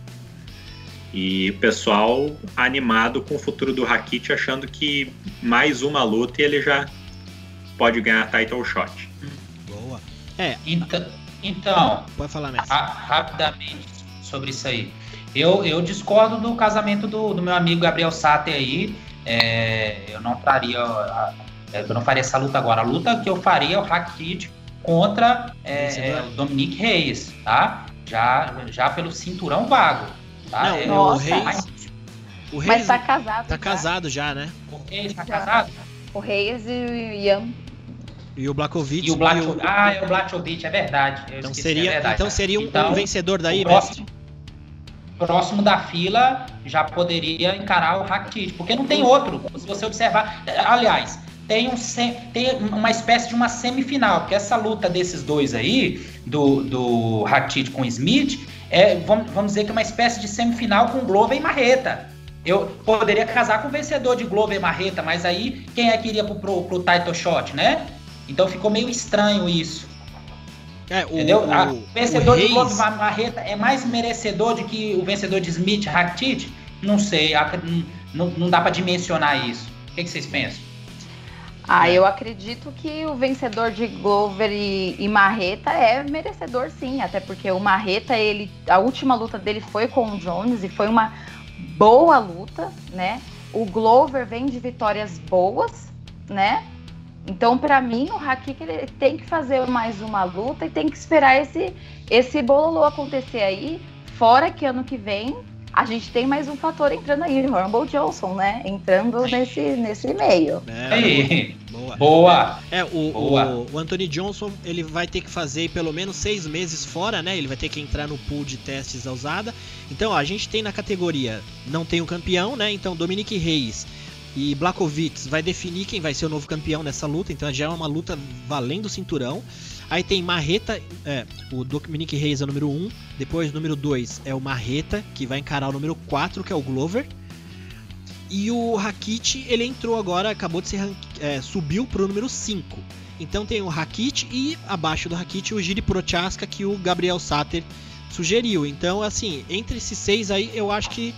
E o pessoal animado com o futuro do Rakit, achando que mais uma luta e ele já pode ganhar title shot. Boa. É. Então, então pode falar, Messi. rapidamente sobre isso aí. Eu, eu discordo do casamento do, do meu amigo Gabriel Sater aí. É, eu não faria eu não faria essa luta agora. A luta que eu faria é o Rakit contra é, é, o Dominique Reis, tá? Já, já pelo cinturão vago. Tá? Não, é, o Reis. O Reis Mas tá casado. Tá já. casado já, né? O Reis tá casado? O Reis e o Ian. E o Blakovic. E o Blachovic. Ah, é o Blachovic, é verdade. Eu Então esqueci, seria, é verdade, então seria um, Então, um vencedor daí, o mestre? próximo, próximo da fila já poderia encarar o Rakitic, porque não tem outro. Se você observar, aliás, tem, um, sem- tem uma espécie de uma semifinal, porque essa luta desses dois aí, do, do Rakitic com o Smith, é, vamos, vamos dizer que é uma espécie de semifinal com Glover e Marreta. Eu poderia casar com o vencedor de Glover e Marreta, mas aí quem é que iria pro, pro, pro title shot, né? Então ficou meio estranho isso. É, o, Entendeu? o, Ah, o vencedor o de Globo Marreta é mais merecedor do que o vencedor de Smith Rakitic? Não sei, não, não dá pra dimensionar isso. O que, que vocês pensam? Ah, É. eu acredito que o vencedor de Glover e, e Marreta é merecedor sim, até porque o Marreta, ele, a última luta dele foi com o Jones e foi uma boa luta, né? O Glover vem de vitórias boas, né? Então, pra mim, o Hakik ele tem que fazer mais uma luta e tem que esperar esse esse bololô acontecer aí, fora que ano que vem a gente tem mais um fator entrando aí, o Rumble Johnson, né? Entrando nesse, nesse meio. É, Aí, boa. boa! É, o, Boa. o, o Anthony Johnson ele vai ter que fazer pelo menos seis meses fora, né? Ele vai ter que entrar no pool de testes da usada. Então, ó, a gente tem na categoria, não tem o campeão, né? Então, Dominique Reis e Blakovic vai definir quem vai ser o novo campeão nessa luta. Então, já é uma luta valendo o cinturão. Aí tem Marreta, é, o Dominique Reis é o número 1. Depois, número 2 é o Marreta, que vai encarar o número 4, que é o Glover. E o Rakit, ele entrou agora, acabou de ser é, subiu número 5. Então tem o Rakit e abaixo do Rakit o Giri Prochaska que o Gabriel Sater sugeriu. Então, assim, entre esses seis aí, eu acho que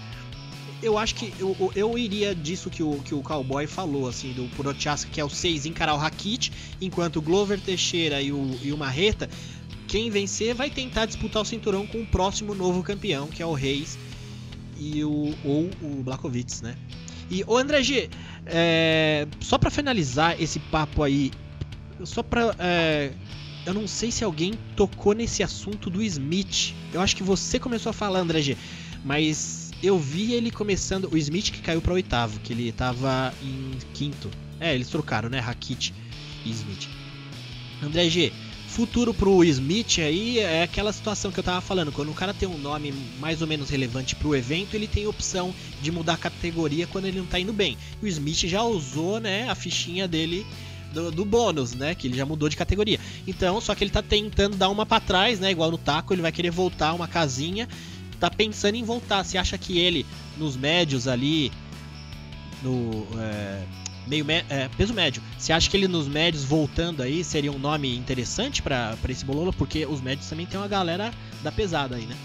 eu acho que eu, eu- iria disso que o, que o Cowboy falou, assim, do Prochaska, que é o 6 encarar o Rakit, enquanto o Glover Teixeira e o, e o Marreta, quem vencer vai tentar disputar o cinturão com o próximo novo campeão, que é o Reis e o, ou o Blakovic, né? E o André G, é, só pra finalizar esse papo aí, só pra. é, eu não sei se alguém tocou nesse assunto do Smith. Eu acho que você começou a falar, André G, mas eu vi ele começando. O Smith que caiu pra oitavo, que ele tava em quinto. É, eles trocaram, né? Rakit e Smith. André G, futuro pro Smith aí é aquela situação que eu tava falando. Quando o cara tem um nome mais ou menos relevante pro evento, ele tem opção de mudar a categoria quando ele não tá indo bem. E o Smith já usou, né, a fichinha dele do, do bônus, né, que ele já mudou de categoria. Então, só que ele tá tentando dar uma pra trás, né, igual no taco, ele vai querer voltar uma casinha. Tá pensando em voltar. Você acha que ele, nos médios ali, no é, meio é, peso médio, você acha que ele nos médios voltando aí seria um nome interessante pra esse bololo? Porque os médios também tem uma galera da pesada aí, né?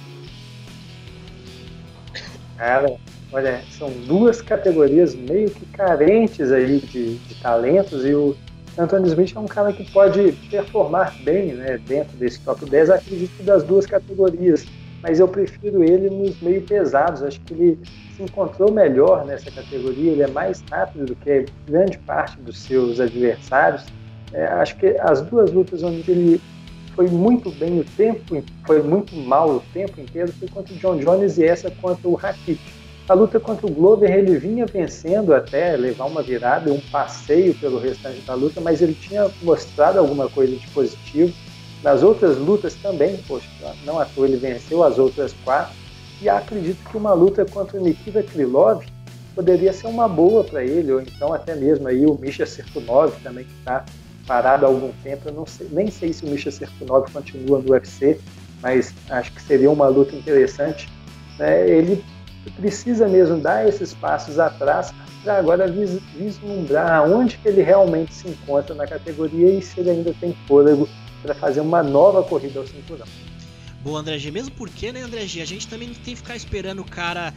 Cara, olha, são duas categorias meio que carentes aí de, de talentos e o Anthony Smith é um cara que pode performar bem né, dentro desse top 10, acredito das duas categorias. Mas eu prefiro ele nos meio pesados. Acho que ele se encontrou melhor nessa categoria, ele é mais rápido do que grande parte dos seus adversários. É, acho que as duas lutas onde ele foi muito bem o tempo, foi muito mal o tempo inteiro, foi contra o John Jones e essa contra o Rakit. A luta contra o Glover, ele vinha vencendo até levar uma virada, um passeio pelo restante da luta, mas ele tinha mostrado alguma coisa de positivo. Nas outras lutas também, poxa, não à toa ele venceu as outras quatro. E acredito que uma luta contra o Nikita Krylov poderia ser uma boa para ele, ou então até mesmo aí o Misha Serkunov também, que está parado há algum tempo. Eu não sei, nem sei se o Misha Serkunov continua no UFC, mas acho que seria uma luta interessante. Né? Ele precisa mesmo dar esses passos atrás para agora vislumbrar onde que ele realmente se encontra na categoria e se ele ainda tem fôlego para fazer uma nova corrida ao cinturão. Boa, André G. Mesmo porque, né, André G, a gente também não tem que ficar esperando o cara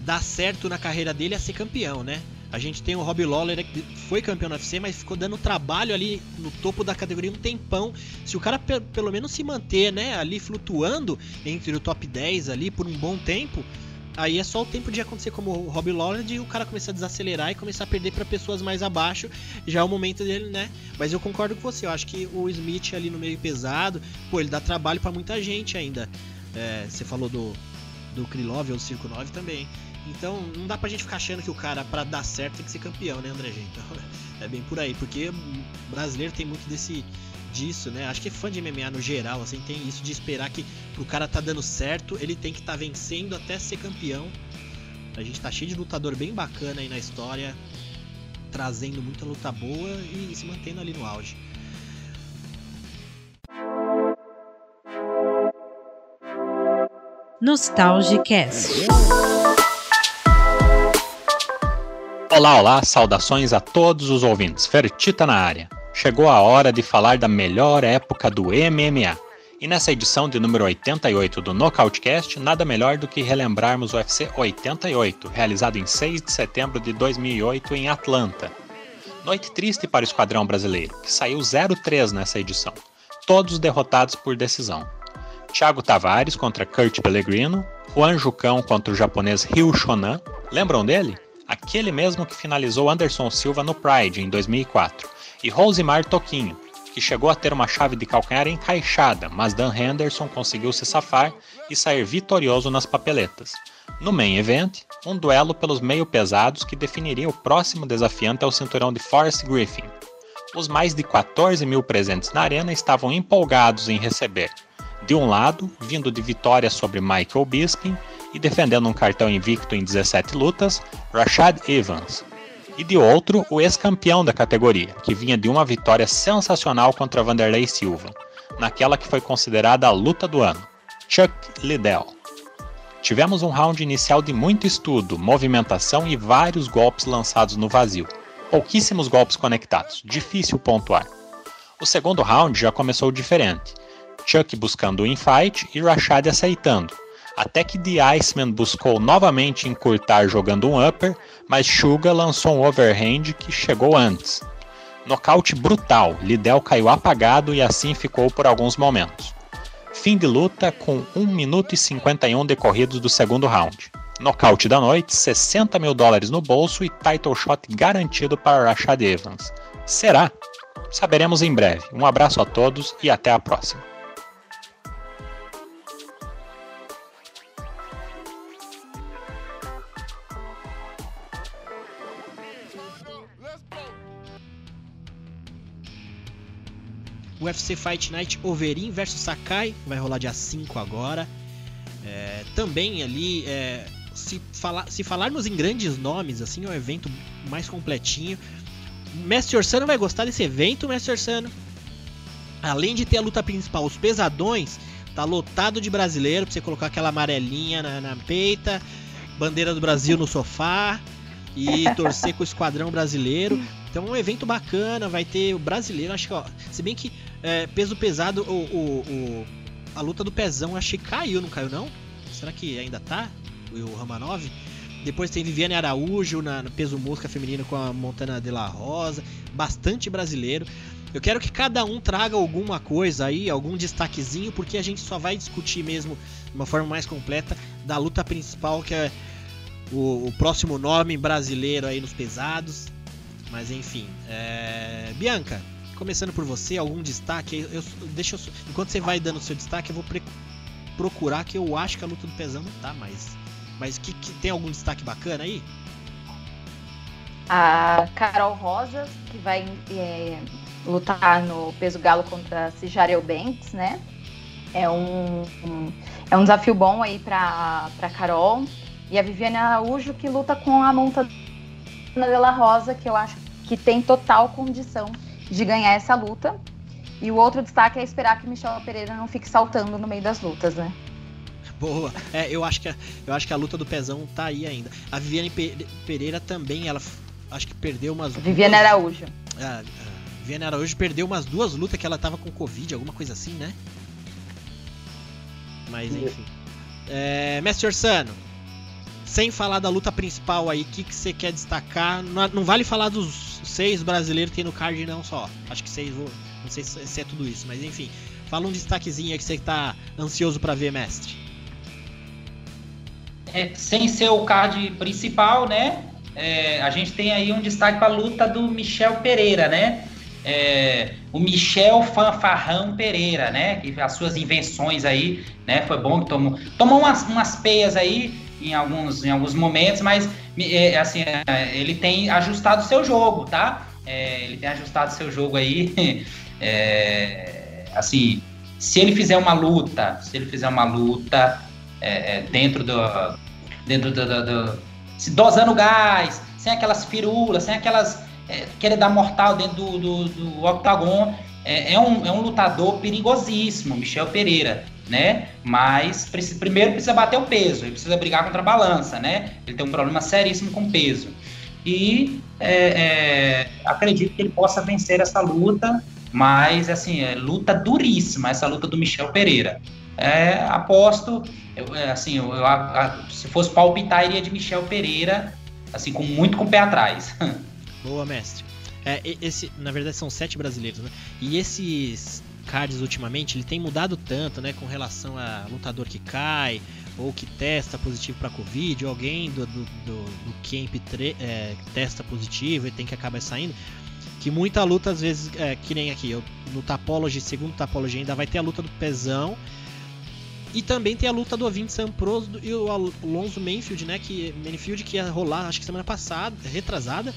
dar certo na carreira dele a ser campeão, né? A gente tem o Rob Lawler que foi campeão no UFC, mas ficou dando trabalho ali no topo da categoria um tempão. Se o cara pelo menos se manter, né, ali flutuando entre o top 10 ali por um bom tempo, Aí é só o tempo de acontecer como o Rob Lawler e o cara começar a desacelerar e começar a perder para pessoas mais abaixo. Já é o momento dele, né? Mas eu concordo com você. Eu acho que o Smith ali no meio pesado, pô, ele dá trabalho para muita gente ainda. É, você falou do, do Krylov ou do Circo 9 também. Então não dá pra gente ficar achando que o cara, para dar certo, tem que ser campeão, né, André? Então é bem por aí. Porque brasileiro tem muito desse disso, né? Acho que fã de MMA no geral, assim, tem isso de esperar que o cara tá dando certo, ele tem que estar tá vencendo até ser campeão. A gente tá cheio de lutador bem bacana aí na história, trazendo muita luta boa e se mantendo ali no auge. Nostalgicast. Olá, olá, saudações a todos os ouvintes. Fertita na área chegou a hora de falar da melhor época do MMA. E nessa edição de número 88 do Nocautecast, nada melhor do que relembrarmos o UFC 88, realizado em 6 de setembro de 2008 em Atlanta. Noite triste para o esquadrão brasileiro, que saiu 0-3 nessa edição, todos derrotados por decisão. Thiago Tavares contra Kurt Pellegrino, Juan Jucão contra o japonês Ryu Shonan, lembram dele? Aquele mesmo que finalizou Anderson Silva no Pride em 2004 e Rosemar Toquinho, que chegou a ter uma chave de calcanhar encaixada, mas Dan Henderson conseguiu se safar e sair vitorioso nas papeletas. No main event, um duelo pelos meio pesados que definiria o próximo desafiante ao cinturão de Forrest Griffin. Os mais de 14 mil presentes na arena estavam empolgados em receber, de um lado, vindo de vitória sobre Michael Bisping e defendendo um cartão invicto em 17 lutas, Rashad Evans, e de outro, o ex-campeão da categoria, que vinha de uma vitória sensacional contra Vanderlei Silva, naquela que foi considerada a luta do ano, Chuck Liddell. Tivemos um round inicial de muito estudo, movimentação e vários golpes lançados no vazio. Pouquíssimos golpes conectados, difícil pontuar. O segundo round já começou diferente. Chuck buscando o infight e Rashad aceitando, até que The Iceman buscou novamente encurtar jogando um upper, mas Suga lançou um overhand que chegou antes. Nocaute brutal, Lidel caiu apagado e assim ficou por alguns momentos. Fim de luta com 1 minuto e 51 decorridos do segundo round. Nocaute da noite, 60 mil dólares no bolso e title shot garantido para Rashad Evans. Será? Saberemos em breve. Um abraço a todos e até a próxima. UFC Fight Night Overeem versus Sakai, vai rolar dia 5 agora. É, também ali, é, se, falar, se falarmos em grandes nomes, assim, é um evento mais completinho. Mestre Orsano vai gostar desse evento, Mestre Orsano. Além de ter a luta principal, os pesadões, tá lotado de brasileiro, pra você colocar aquela amarelinha na, na peita, bandeira do Brasil no sofá e torcer com o esquadrão brasileiro. Então é um evento bacana, vai ter o brasileiro, acho que, ó, se bem que é, peso pesado, o, o, o, a luta do pezão, achei que caiu, não caiu não? Será que ainda tá? O Ramanov? Depois tem Viviane Araújo na, no peso mosca feminino com a Montana de la Rosa, bastante brasileiro. Eu quero que cada um traga alguma coisa aí, algum destaquezinho, porque a gente só vai discutir mesmo de uma forma mais completa da luta principal, que é o, o próximo nome brasileiro aí nos pesados. Mas enfim, é... Bianca, começando por você, algum destaque? Eu, deixa eu, enquanto você vai dando seu destaque, eu vou procurar que eu acho que a luta do pesão não tá mais. Mas que, que tem algum destaque bacana aí? A Carol Rosa, que vai é, lutar no peso galo contra Cijarel Banks, né? É um, um, é um desafio bom aí para Carol. E a Viviane Araújo, que luta com a Montana de Rosa, que eu acho que tem total condição de ganhar essa luta. E o outro destaque é esperar que Michel Pereira não fique saltando no meio das lutas, né? Boa. É, eu acho que a, eu acho que a luta do pezão tá aí ainda. A Viviane Pereira também, ela acho que perdeu umas Viviane duas... Araújo. Ah, a Viviane Araújo perdeu umas duas lutas que ela tava com Covid, alguma coisa assim, né? Mas enfim. É, Mestre Orsano, sem falar da luta principal aí, o que, que você quer destacar? Não, não, vale falar dos seis brasileiros que tem no card, não só. Acho que seis, vou, não sei se é tudo isso, mas enfim. Fala um destaquezinho aí que você tá ansioso para ver, mestre. É, sem ser o card principal, né? É, a gente tem aí um destaque para a luta do Michel Pereira, né? É, o Michel Fanfarrão Pereira, né? Que as suas invenções aí, né? Foi bom que tomou, tomou umas, umas peias aí, em alguns, em alguns momentos, mas é, assim, é, ele tem ajustado seu jogo, tá? É, ele tem ajustado seu jogo aí. É, assim, se ele fizer uma luta, se ele fizer uma luta é, é, dentro do. Dentro do, do, do, se dosando gás, sem aquelas firulas, sem aquelas. querer dar mortal dentro do, do, do octagon. É, um, é um lutador perigosíssimo, Michel Pereira né? Mas precisa, primeiro precisa bater o peso, ele precisa brigar contra a balança, né? Ele tem um problema seríssimo com peso. E é, é, acredito que ele possa vencer essa luta, mas assim, é luta duríssima essa luta do Michel Pereira. É, aposto, eu, é, assim, eu, eu, se fosse palpitar, iria de Michel Pereira, assim, com muito com o pé atrás. Boa, mestre. É, esse, na verdade, são sete brasileiros, né? E esses cards ultimamente, ele tem mudado tanto, né, com relação a lutador que cai ou que testa positivo para Covid, ou alguém do, do, do, do camp é, testa positivo e tem que acabar saindo, que muita luta às vezes, é, que nem aqui, eu, no Tapology, segundo Tapology ainda vai ter a luta do Pezão, e também tem a luta do Avinte Sampros e o Alonso Manfield, né, que, Manfield que ia rolar, acho que semana passada, retrasada,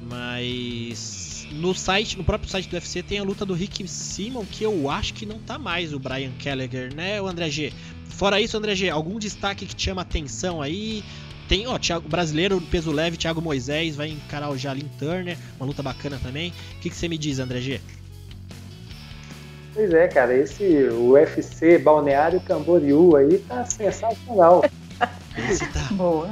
mas no site, no próprio site do UFC tem a luta do Rick Simon, que eu acho que não tá mais o Brian Gallagher, né, o André G? Fora isso, André G, algum destaque que te chama atenção aí? Tem, ó, Thiago, brasileiro, peso leve, Thiago Moisés, vai encarar o Jalin Turner, uma luta bacana também. O que, que você me diz, André G? Pois é, cara, esse UFC Balneário Camboriú aí tá sensacional. Esse tá. Boa.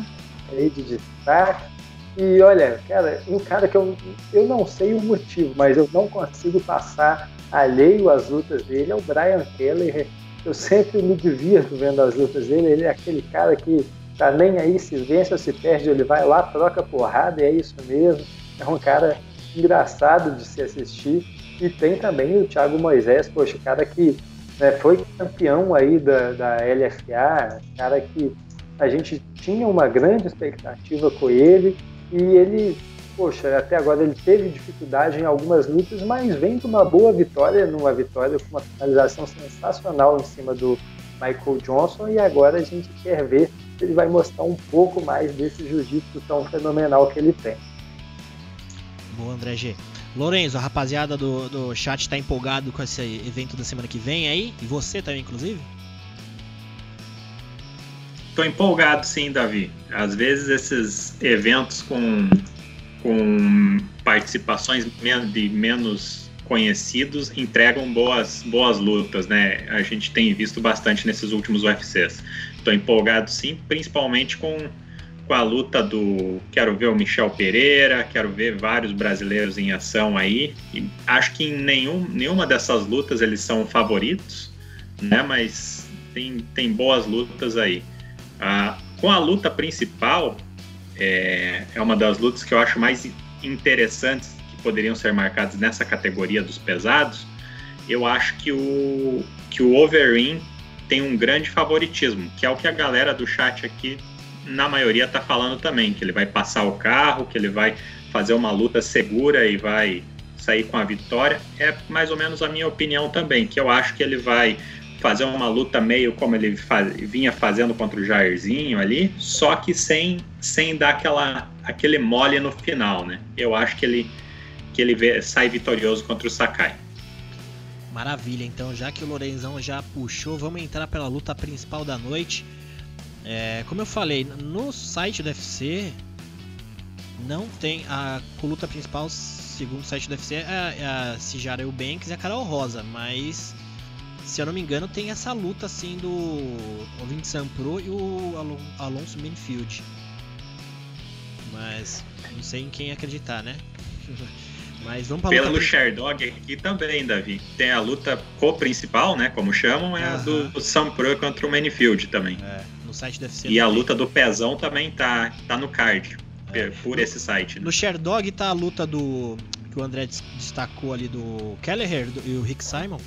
Aí de destaque. E olha, cara, um cara que eu, eu não sei o motivo, mas eu não consigo passar alheio às lutas dele é o Brian Keller. Eu sempre me divirto vendo as lutas dele. Ele é aquele cara que tá nem aí se vence ou se perde, ele vai lá, troca porrada, e é isso mesmo. É um cara engraçado de se assistir. E tem também o Thiago Moisés, poxa, cara que né, foi campeão aí da, da LFA, cara que a gente tinha uma grande expectativa com ele e ele, poxa, até agora ele teve dificuldade em algumas lutas, mas vem com uma boa vitória, numa vitória com uma finalização sensacional em cima do Michael Johnson. E agora a gente quer ver se ele vai mostrar um pouco mais desse jiu-jitsu tão fenomenal que ele tem. Boa, André G. Lorenzo, a rapaziada do, do chat está empolgado com esse evento da semana que vem aí? E você também, inclusive? Tô empolgado sim, Davi. Às vezes esses eventos com, com participações de menos conhecidos entregam boas, boas lutas, né? A gente tem visto bastante nesses últimos UFCs. Tô empolgado sim, principalmente com, com a luta do. Quero ver o Michel Pereira, quero ver vários brasileiros em ação aí. E acho que em nenhum, nenhuma dessas lutas eles são favoritos, né? Mas tem, tem boas lutas aí. Ah, com a luta principal, é, é uma das lutas que eu acho mais interessantes que poderiam ser marcados nessa categoria dos pesados, eu acho que o, que o Overeem tem um grande favoritismo, que é o que a galera do chat aqui, na maioria, está falando também, que ele vai passar o carro, que ele vai fazer uma luta segura e vai sair com a vitória. É mais ou menos a minha opinião também, que eu acho que ele vai fazer uma luta meio como ele faz, vinha fazendo contra o Jairzinho ali, só que sem, sem dar aquela, aquele mole no final, né? Eu acho que ele, que ele sai vitorioso contra o Sakai. Maravilha, então já que o Lorenzão já puxou, vamos entrar pela luta principal da noite. É, como eu falei, no site do UFC não tem a luta principal, segundo o site do UFC, é a, é a Cijara Eubanks e a Carol Rosa, mas se eu não me engano tem essa luta assim do o Vincent Pro e o Alonso Minfield. Mas não sei em quem acreditar, né? Mas vamos para Pelo Sherdog aqui também, Davi. Tem a luta co-principal, né? Como chamam, é a do Sam Pro contra o Manifield também. É, no site deve ser. E a luta do Pezão também tá, tá no card. É. Por esse site. Né? No Sherdog tá a luta do. Que o André destacou ali do Kelleher e o Rick Simon.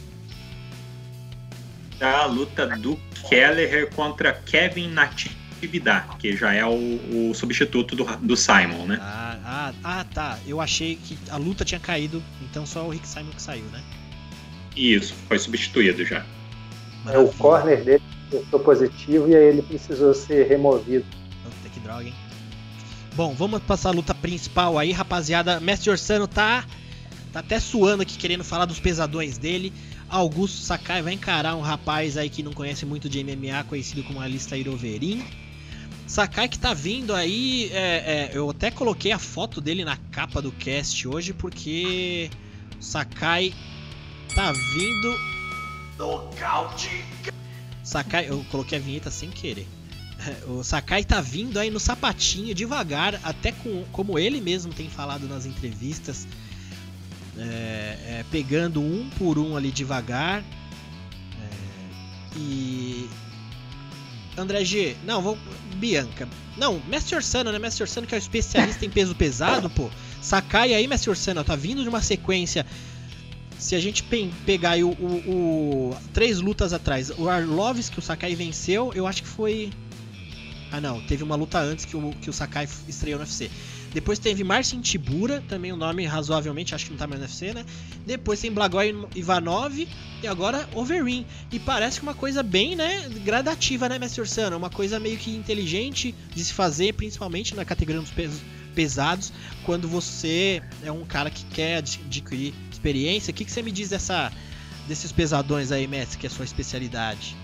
Tá a luta do Kelleher contra Kevin Nativ atividade, que já é o, o substituto do, do Simon, né? Ah, ah, ah, tá. Eu achei que a luta tinha caído, então só o Rick Simon que saiu, né? Isso, foi substituído já. É, o corner dele foi positivo e aí ele precisou ser removido. Puta que droga, hein? Bom, vamos passar a luta principal aí, rapaziada. Mestre Orsano tá, tá até suando aqui querendo falar dos pesadões dele. Augusto Sakai vai encarar um rapaz aí que não conhece muito de MMA, conhecido como Alista Iroverin. Sakai que tá vindo aí, é, é, eu até coloquei a foto dele na capa do cast hoje, porque Sakai tá vindo. Nocaute! Sakai, eu coloquei a vinheta sem querer. O Sakai tá vindo aí no sapatinho, devagar, até com, como ele mesmo tem falado nas entrevistas, é, é, pegando um por um ali devagar. É, e André G, não, vou. Bianca. Não, Mestre Orsano, né? Mestre Orsano que é o especialista em peso pesado, pô. Sakai aí, Mestre Orsano, tá vindo de uma sequência. Se a gente pe pegar aí o, o, o, Três lutas atrás, o Arlovs que o Sakai venceu, eu acho que foi. Ah não, teve uma luta antes que o, que o Sakai estreou no UFC. Depois teve Marcin Tibura, também um nome razoavelmente, acho que não tá mais no UFC, né? Depois tem Blagoj Ivanov e agora Overeem. E parece uma coisa bem, né, gradativa, né, Mestre Ursano? Uma coisa meio que inteligente de se fazer, principalmente na categoria dos pesos pesados, quando você é um cara que quer adquirir experiência. O que, que você me diz dessa, desses pesadões aí, Mestre, que é a sua especialidade?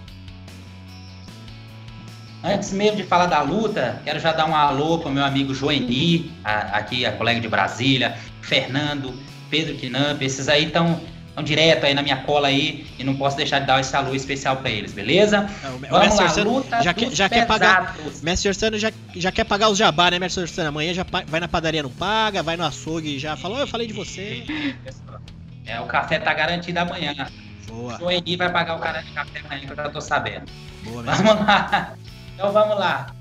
Antes mesmo de falar da luta, quero já dar um alô para o meu amigo Joeni, a, aqui a colega de Brasília, Fernando, Pedro Quinamp, esses aí estão direto aí na minha cola aí e não posso deixar de dar esse alô especial para eles, beleza? Não, Vamos lá, luta já, quer, já quer pagar. Mestre Orsano já, já quer pagar os jabá, né, Mestre Orsano? Amanhã já vai na padaria não paga, vai no açougue já falou, eu falei de você. É, o café tá garantido amanhã. Boa. O Joeni vai pagar o cara de café amanhã que eu já tô sabendo. Boa, Vamos lá. Então vamos lá.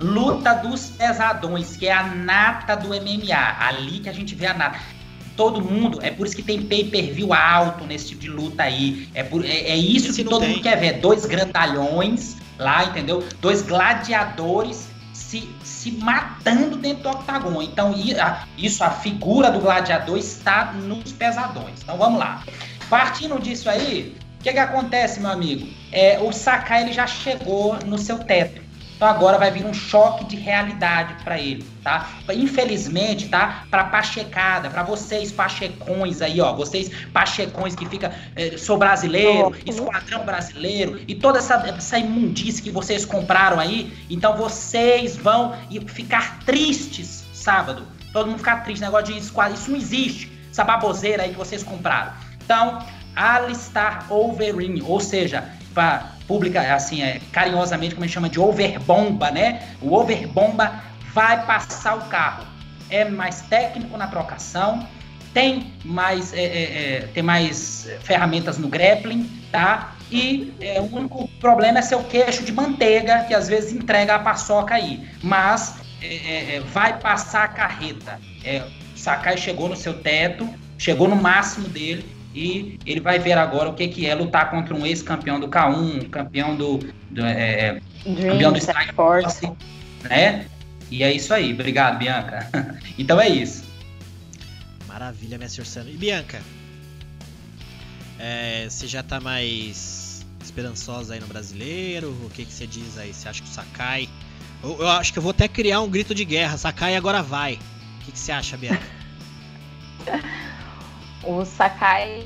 Luta dos pesadões, que é a nata do MMA. Ali que a gente vê a nata. Todo mundo, é por isso que tem pay-per-view alto nesse tipo de luta aí. É, por, é, é isso Esse que todo tem. mundo quer ver. Dois grandalhões lá, entendeu? Dois gladiadores se, se matando dentro do octagon. Então, isso, a figura do gladiador está nos pesadões. Então vamos lá. Partindo disso aí, o que, que acontece, meu amigo? É, o Sakai ele já chegou no seu teto. Então agora vai vir um choque de realidade para ele, tá? Infelizmente, tá? Para pachecada, para vocês pachecões aí, ó, vocês pachecões que fica, eh, sou brasileiro, esquadrão brasileiro e toda essa, essa imundice que vocês compraram aí, então vocês vão ficar tristes sábado. Todo mundo ficar triste, negócio de esquadrão, isso não existe. Essa baboseira aí que vocês compraram. Então, alistar Overeem, ou seja, para pública, assim, é, carinhosamente, como a gente chama de overbomba, né? O overbomba vai passar o carro. É mais técnico na trocação, tem mais, é, é, é tem mais ferramentas no grappling, tá? E é, o único problema é seu queixo de manteiga, que às vezes entrega a paçoca aí. Mas é, vai passar a carreta. Sakai chegou no seu teto, chegou no máximo dele e ele vai ver agora o que, que é lutar contra um ex-campeão do K1, campeão do, do é, é campeão do Strike Force, né? E é isso aí. Obrigado, Bianca. então é isso. Maravilha, Mestre Ursano. E Bianca, é, você já tá mais esperançosa aí no brasileiro? O que, que você diz aí? Você acha que o Sakai. Eu, eu acho que eu vou até criar um grito de guerra. Sakai agora vai. O que, que você acha, Bianca? o Sakai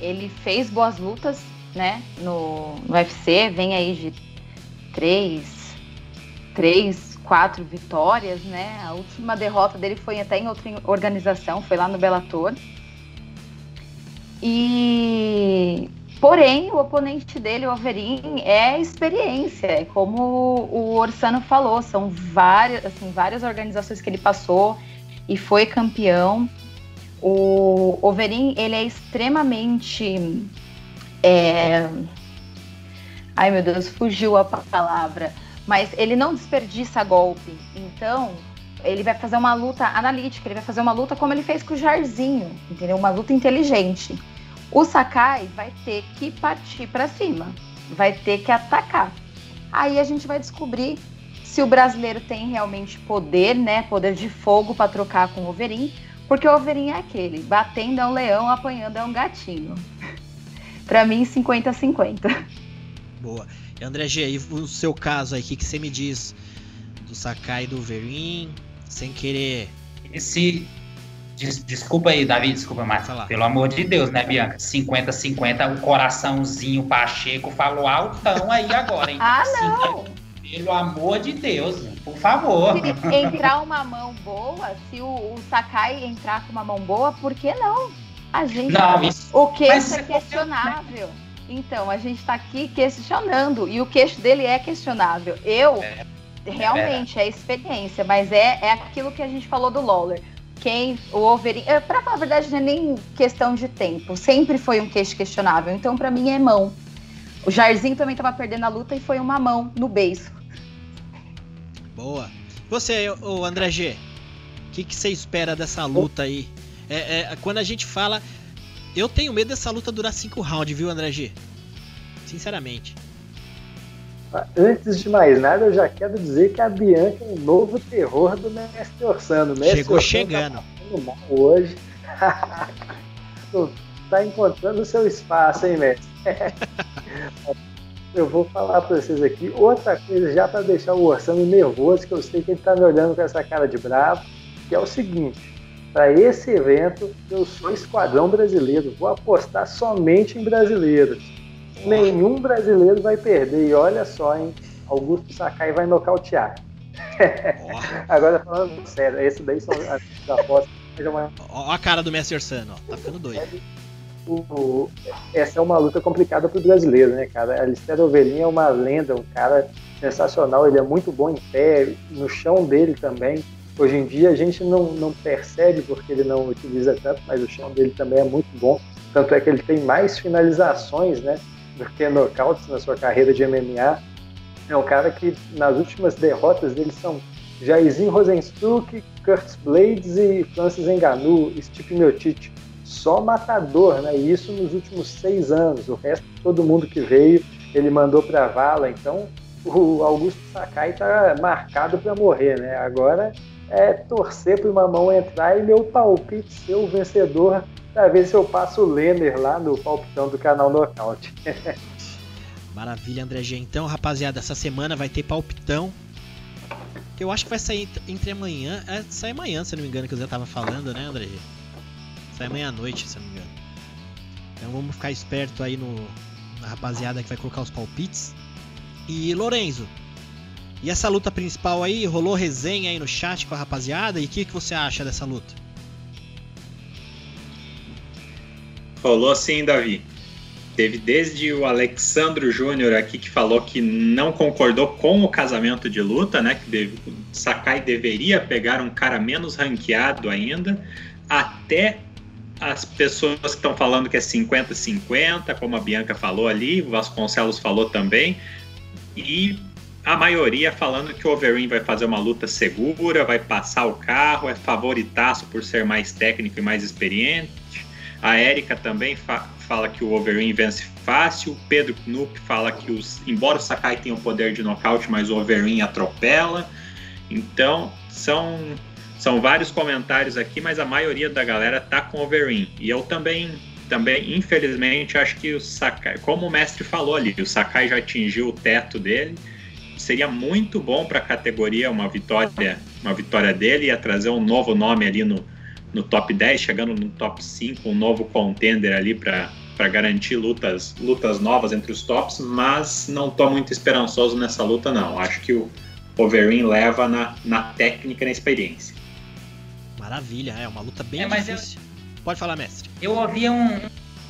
ele fez boas lutas, né? No, no UFC, vem aí de três, três, quatro vitórias, né? A última derrota dele foi até em outra organização, foi lá no Bellator. E porém, o oponente dele, o Overin, é experiência, é como o Orsano falou, são várias, assim, várias organizações que ele passou e foi campeão. O Overin, ele é extremamente é... Ai meu Deus, fugiu a palavra. Mas ele não desperdiça golpe. Então, ele vai fazer uma luta analítica, ele vai fazer uma luta como ele fez com o Jarzinho, entendeu? Uma luta inteligente. O Sakai vai ter que partir para cima, vai ter que atacar. Aí a gente vai descobrir se o brasileiro tem realmente poder, né? Poder de fogo para trocar com o Overin, porque o Overin é aquele, batendo é um leão, apanhando é um gatinho. para mim, 50-50. Boa. E André G, e o seu caso aí, o que, que você me diz do Sakai e do Overin? Sem querer. Esse. Des, desculpa aí, Davi, desculpa, mas pelo amor de Deus, né, Bianca? 50-50, o coraçãozinho Pacheco falou altão aí agora, hein? ah, não! Pelo amor de Deus, por favor. Se entrar uma mão boa, se o, o Sakai entrar com uma mão boa, por que não? A gente. Não, isso, o queixo é questionável. Então, a gente está aqui questionando. E o queixo dele é questionável. Eu. É realmente é, é experiência, mas é, é aquilo que a gente falou do Lawler. Quem o Wolverine, é, para falar a verdade, não é nem questão de tempo, sempre foi um queixo questionável. Então, para mim, é mão. O Jairzinho também estava perdendo a luta e foi uma mão no beijo. Boa. Você, o André G, o que, que você espera dessa luta aí? É, é, quando a gente fala. Eu tenho medo dessa luta durar cinco rounds, viu, André G? Sinceramente. Antes de mais nada, eu já quero dizer que a Bianca é um novo terror do Mestre Orsano. Mestre Chegou Orsano chegando. Tá hoje. tá encontrando o seu espaço, hein, Mestre? eu vou falar para vocês aqui outra coisa já para deixar o Orsano nervoso, que eu sei que ele tá me olhando com essa cara de bravo, que é o seguinte. Para esse evento, eu sou esquadrão brasileiro. Vou apostar somente em brasileiros nenhum brasileiro vai perder. E olha só, hein? Augusto Sakai vai nocautear. Agora falando sério, esse daí são as apostas. Olha a cara do Messi Orsano, ó. Tá ficando doido. O, o, essa é uma luta complicada para o brasileiro, né, cara? Alistair Ovelin é uma lenda, um cara sensacional. Ele é muito bom em pé, no chão dele também. Hoje em dia a gente não, não percebe porque ele não utiliza tanto, mas o chão dele também é muito bom. Tanto é que ele tem mais finalizações, né? do que nocautes na sua carreira de MMA. É um cara que nas últimas derrotas dele são Jairzinho Rosenstruck, Curtis Blades e Francis Ngannou, Stipe Miocic. Só matador, né? Isso nos últimos seis anos. O resto, todo mundo que veio, ele mandou para vala. Então, o Augusto Sakai está marcado para morrer, né? Agora é torcer para uma mão entrar e meu palpite ser o vencedor para ver se eu passo o Lender lá no palpitão do canal Nocaute. Maravilha, André G. Então, rapaziada, essa semana vai ter palpitão. Eu acho que vai sair entre amanhã. É, sai amanhã, se não me engano, que eu já tava falando, né, André G? Sai amanhã à noite, se não me engano. Então vamos ficar esperto aí no, na rapaziada que vai colocar os palpites. E Lorenzo, e essa luta principal aí, rolou resenha aí no chat com a rapaziada? E o que, que você acha dessa luta? Rolou sim, Davi. Teve desde o Alexandro Júnior aqui que falou que não concordou com o casamento de luta, né? Que deve, Sakai deveria pegar um cara menos ranqueado ainda, até as pessoas que estão falando que é 50-50, como a Bianca falou ali, o Vasconcelos falou também, e a maioria falando que o Overeem vai fazer uma luta segura, vai passar o carro, é favoritaço por ser mais técnico e mais experiente. A Érica também fa fala que o Overeem vence fácil. Pedro Knupp fala que, os, embora o Sakai tenha o poder de nocaute, mas o Overeem atropela. Então, são, são vários comentários aqui, mas a maioria da galera tá com Overeem. E eu também, também, infelizmente, acho que o Sakai, como o mestre falou ali, o Sakai já atingiu o teto dele. Seria muito bom para a categoria uma vitória, uma vitória dele, ia trazer um novo nome ali no, no top 10, chegando no top 5, um novo contender ali para garantir lutas, lutas novas entre os tops, mas não estou muito esperançoso nessa luta, não. Acho que o Overeem leva na, na técnica e na experiência. Maravilha, é uma luta bem É, mas difícil. Pode falar, mestre. Eu ouvi um.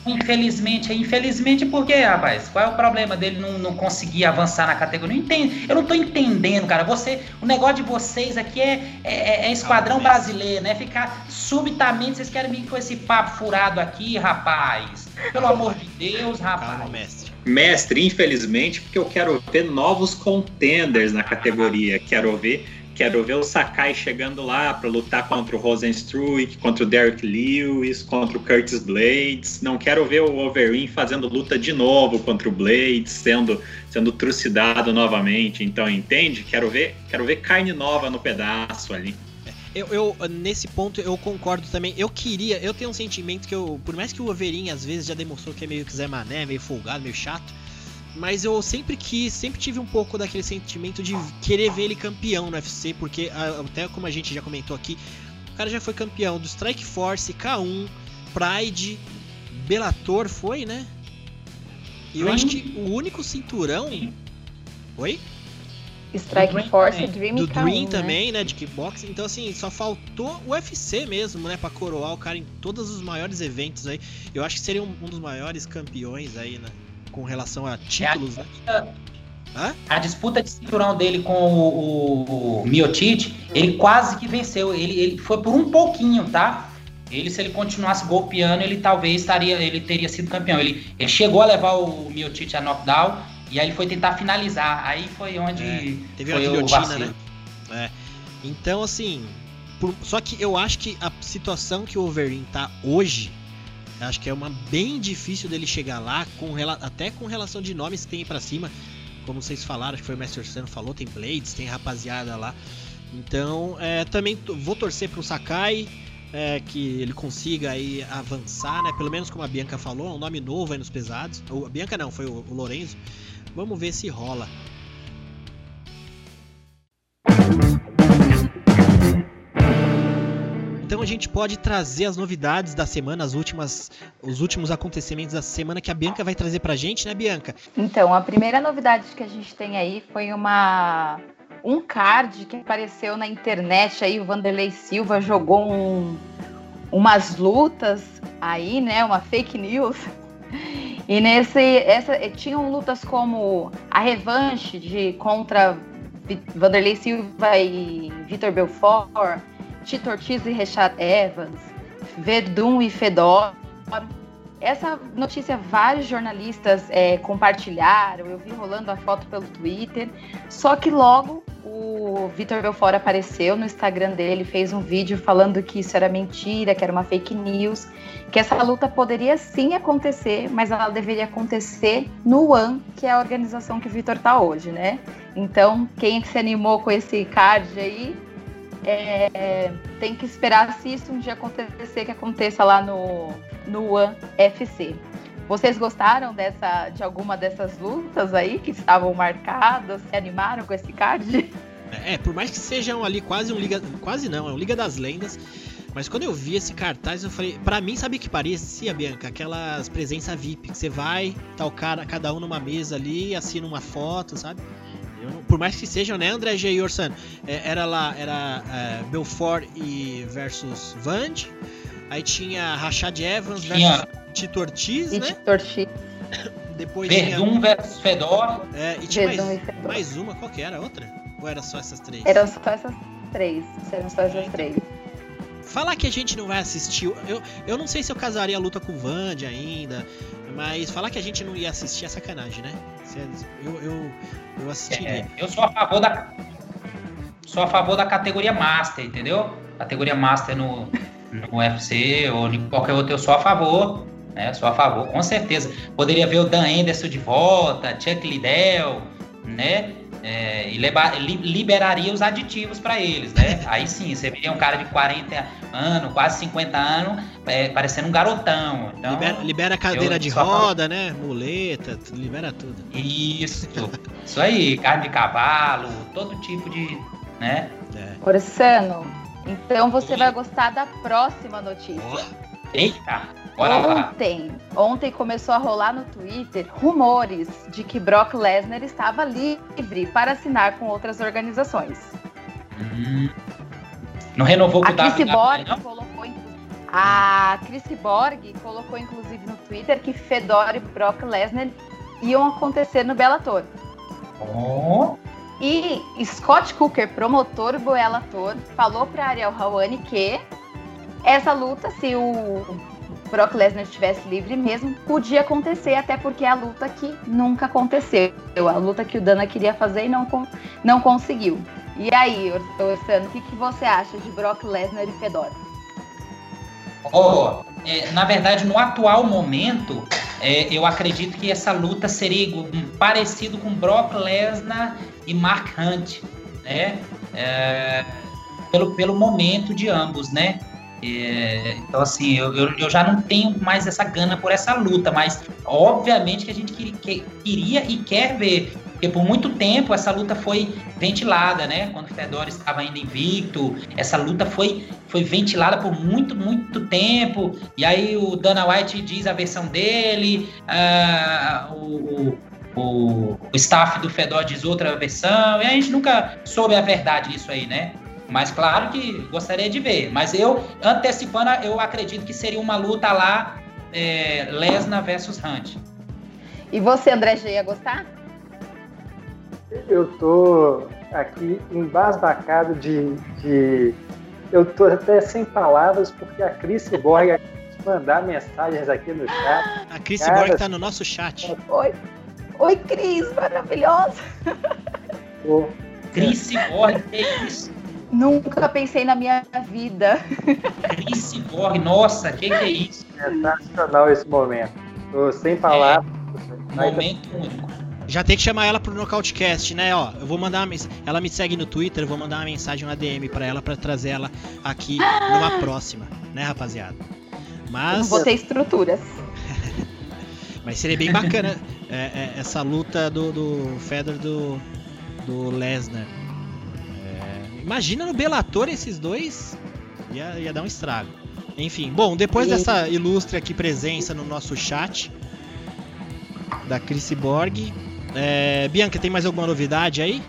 Infelizmente, infelizmente por quê, rapaz? Qual é o problema dele não, não conseguir avançar na categoria? Não entendo, eu não tô entendendo, cara. Você, o negócio de vocês aqui é, é, é esquadrão Calma, brasileiro, né? Ficar subitamente, vocês querem vir com esse papo furado aqui, rapaz. Pelo amor de Deus, Calma, rapaz. mestre. Mestre, infelizmente, porque eu quero ver novos contenders na categoria. Quero ver, quero ver o Sakai chegando lá para lutar contra o Rosenstruik, contra o Derek Lewis, contra o Curtis Blades. Não quero ver o Overeem fazendo luta de novo contra o Blades, sendo sendo trucidado novamente. Então, entende? Quero ver, quero ver carne nova no pedaço ali. Eu, eu, nesse ponto, eu concordo também. Eu queria, eu tenho um sentimento que eu, por mais que o Overeem às vezes já demonstrou que é meio que Zé Mané, meio folgado, meio chato, mas eu sempre quis, sempre tive um pouco daquele sentimento de querer ver ele campeão no UFC, porque ah, até como a gente já comentou aqui, o cara já foi campeão do Strike Force, K1, Pride, Bellator, foi, né? E eu acho que o único cinturão. Oi? Strike Dream Force, também. Dream do e K1, Dream né? também, né? De kickboxing. Então, assim, só faltou o UFC mesmo, né? Pra coroar o cara em todos os maiores eventos aí. Eu acho que seria um, um dos maiores campeões aí, né? Com relação a títulos, né? Hã? A disputa de cinturão dele com o, o, ele quase que venceu. Ele, ele foi por um pouquinho, tá? Ele, se ele continuasse golpeando, ele talvez estaria, ele teria sido campeão. Ele, ele chegou a levar o Miocic a knockdown e aí ele foi tentar finalizar. Aí foi onde É, Teve foi o guilhotina, né? É. Então, assim. por- só que eu acho que a situação que o Overeem tá hoje. Eu Acho que é uma bem difícil dele chegar lá, com, até com relação de nomes que tem pra cima. Como vocês falaram, acho que foi o Master Sano falou, tem Blades, tem rapaziada lá. Então, é, também vou torcer pro Sakai, é, que ele consiga aí avançar, né? Pelo menos como a Bianca falou, é um nome novo aí nos pesados. O, a Bianca não, foi o, o Lorenzo. Vamos ver se rola. Então a gente pode trazer as novidades da semana, as últimas, os últimos acontecimentos da semana que a Bianca vai trazer pra gente, né, Bianca? Então, a primeira novidade que a gente tem aí foi uma um card que apareceu na internet aí, o Vanderlei Silva jogou um- umas lutas aí, né, uma fake news. E nesse essa tinham lutas como a revanche de contra Vanderlei Silva e Vitor Belfort, Tito Ortiz e Richard Evans, Verdun e Fedor. Essa notícia vários jornalistas é, compartilharam, eu vi rolando a foto pelo Twitter, só que logo o Vitor Belfort apareceu no Instagram dele, fez um vídeo falando que isso era mentira, que era uma fake news, que essa luta poderia sim acontecer, mas ela deveria acontecer no One, que é a organização que o Vitor tá hoje, né? Então, quem se animou com esse card aí, é, tem que esperar se isso um dia acontecer, que aconteça lá no, no One FC. Vocês gostaram dessa, de alguma dessas lutas aí que estavam marcadas? Se animaram com esse card? É, por mais que sejam ali quase um Liga. Quase não, é um Liga das Lendas. Mas quando eu vi esse cartaz, eu falei, pra mim, sabe que parecia, Bianca? Aquelas presença VIP, que você vai, tá o cara, cada um numa mesa ali, assina uma foto, sabe? Não- por mais que sejam, né, André G. e Orsan? É, era lá, era é, Belfort e versus Vand. Aí tinha Rashad Evans Tinha versus Tito Ortiz, E né? de torcida, Depois tinha. Verdun versus Fedor. É, e tinha Verdun e mais, Fedor. mais uma, qual que era? a Outra? Ou era só essas três? Eram só essas três. Eram só essas três. Falar que a gente não vai assistir. Eu, eu não sei se eu casaria a luta com o Vand ainda. Mas falar que a gente não ia assistir é sacanagem, né? Eu, eu, eu assistiria. É, eu sou a favor da. Sou a favor da categoria Master, entendeu? Categoria Master no, no UFC ou em qualquer outro, eu sou a favor. Né? Sou a favor, com certeza. Poderia ver o Dan Anderson de volta, Chuck Liddell, né? É, e liberaria os aditivos para eles, né? Aí sim, você veria um cara de 40 anos, quase 50 anos, é, parecendo um garotão. Então, libera, libera a cadeira de roda, né? Muleta, libera tudo. Isso, isso aí, carne de cavalo, todo tipo de. né? É. Então você vai gostar da próxima notícia. Eita! Bora ontem, lá. ontem começou a rolar no Twitter rumores de que Brock Lesnar estava livre para assinar com outras organizações. Hum. Não renovou com a Chris Borg colocou a Chris Borg colocou inclusive no Twitter que Fedor e Brock Lesnar iam acontecer no Bellator. Oh. E Scott Cooker, promotor do Bellator, falou para Ariel Hawani que essa luta, se o Brock Lesnar estivesse livre mesmo, podia acontecer, até porque é a luta que nunca aconteceu. A luta que o Dana queria fazer e não, não conseguiu. E aí, Orsano, o que, que você acha de Brock Lesnar e Fedora? Oh, é, na verdade, no atual momento, é, eu acredito que essa luta seria um, parecido com Brock Lesnar e Mark Hunt, né? É, pelo, pelo momento de ambos, né? É, então, assim, eu, eu, eu, já não tenho mais essa gana por essa luta, mas obviamente que a gente que, que, queria e quer ver, porque por muito tempo essa luta foi ventilada, né? Quando o Fedor estava ainda invicto, essa luta foi, foi ventilada por muito, muito tempo, e aí o Dana White diz a versão dele, uh, o, o, o, staff do Fedor diz outra versão, e a gente nunca soube a verdade disso aí, né? Mas claro que gostaria de ver. Mas eu, antecipando, eu acredito que seria uma luta lá, é, Lesnar versus Hunt. E você, André, já ia gostar? Eu tô aqui embasbacado de, de. Eu tô até sem palavras, porque a Cris Borg mandar mensagens aqui no chat. A Cris Borg tá no nosso chat. Oi, Oi Cris, maravilhosa. Cris Borg, que isso? Nunca pensei na minha vida. Chris Borg, nossa, que que é isso? É sensacional esse momento. Tô sem palavras. É, momento único. Já tem que chamar ela pro Nocautecast, né? Ó, eu vou mandar uma, ela me segue no Twitter, eu vou mandar uma mensagem, uma DM para ela para trazer ela aqui numa próxima, né, rapaziada? Mas eu vou ter estruturas. Mas seria bem bacana é, é, essa luta do, do Fedor do, do Lesnar. Imagina no Bellator esses dois. Ia, ia dar um estrago. Enfim, bom, depois e... dessa ilustre aqui presença no nosso chat da Chris Borg. É, Bianca, tem mais alguma novidade aí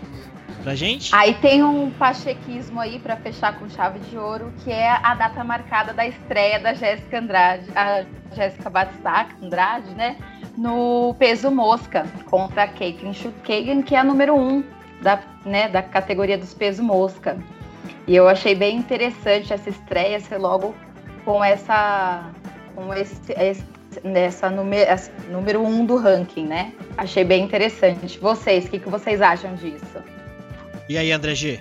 pra gente? Aí tem um pachequismo aí para fechar com chave de ouro, que é a data marcada da estreia da Jéssica Andrade, a Jéssica Batistaca Andrade, né? No peso mosca contra a Caitlyn Schukagan, que é a número 1 um da, né, da categoria dos peso mosca. E eu achei bem interessante essa estreia ser logo com essa com esse, esse nessa número, número um do ranking, né? Achei bem interessante. Vocês, o que, que vocês acham disso? E aí, André G?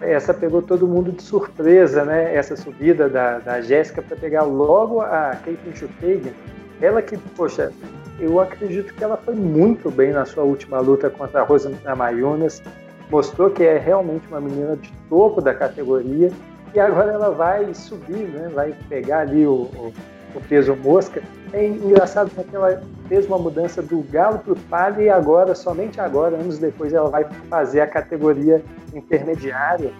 Essa pegou todo mundo de surpresa, né? Essa subida da, da Jéssica para pegar logo a Kate Schukagan. Ela que, poxa, eu acredito que ela foi muito bem na sua última luta contra a Rosa Namajunas, mostrou que é realmente uma menina de topo da categoria e agora ela vai subir, né? vai pegar ali o, o, o peso mosca. É engraçado porque ela fez uma mudança do galo para o palio e agora, somente agora, anos depois, ela vai fazer a categoria intermediária.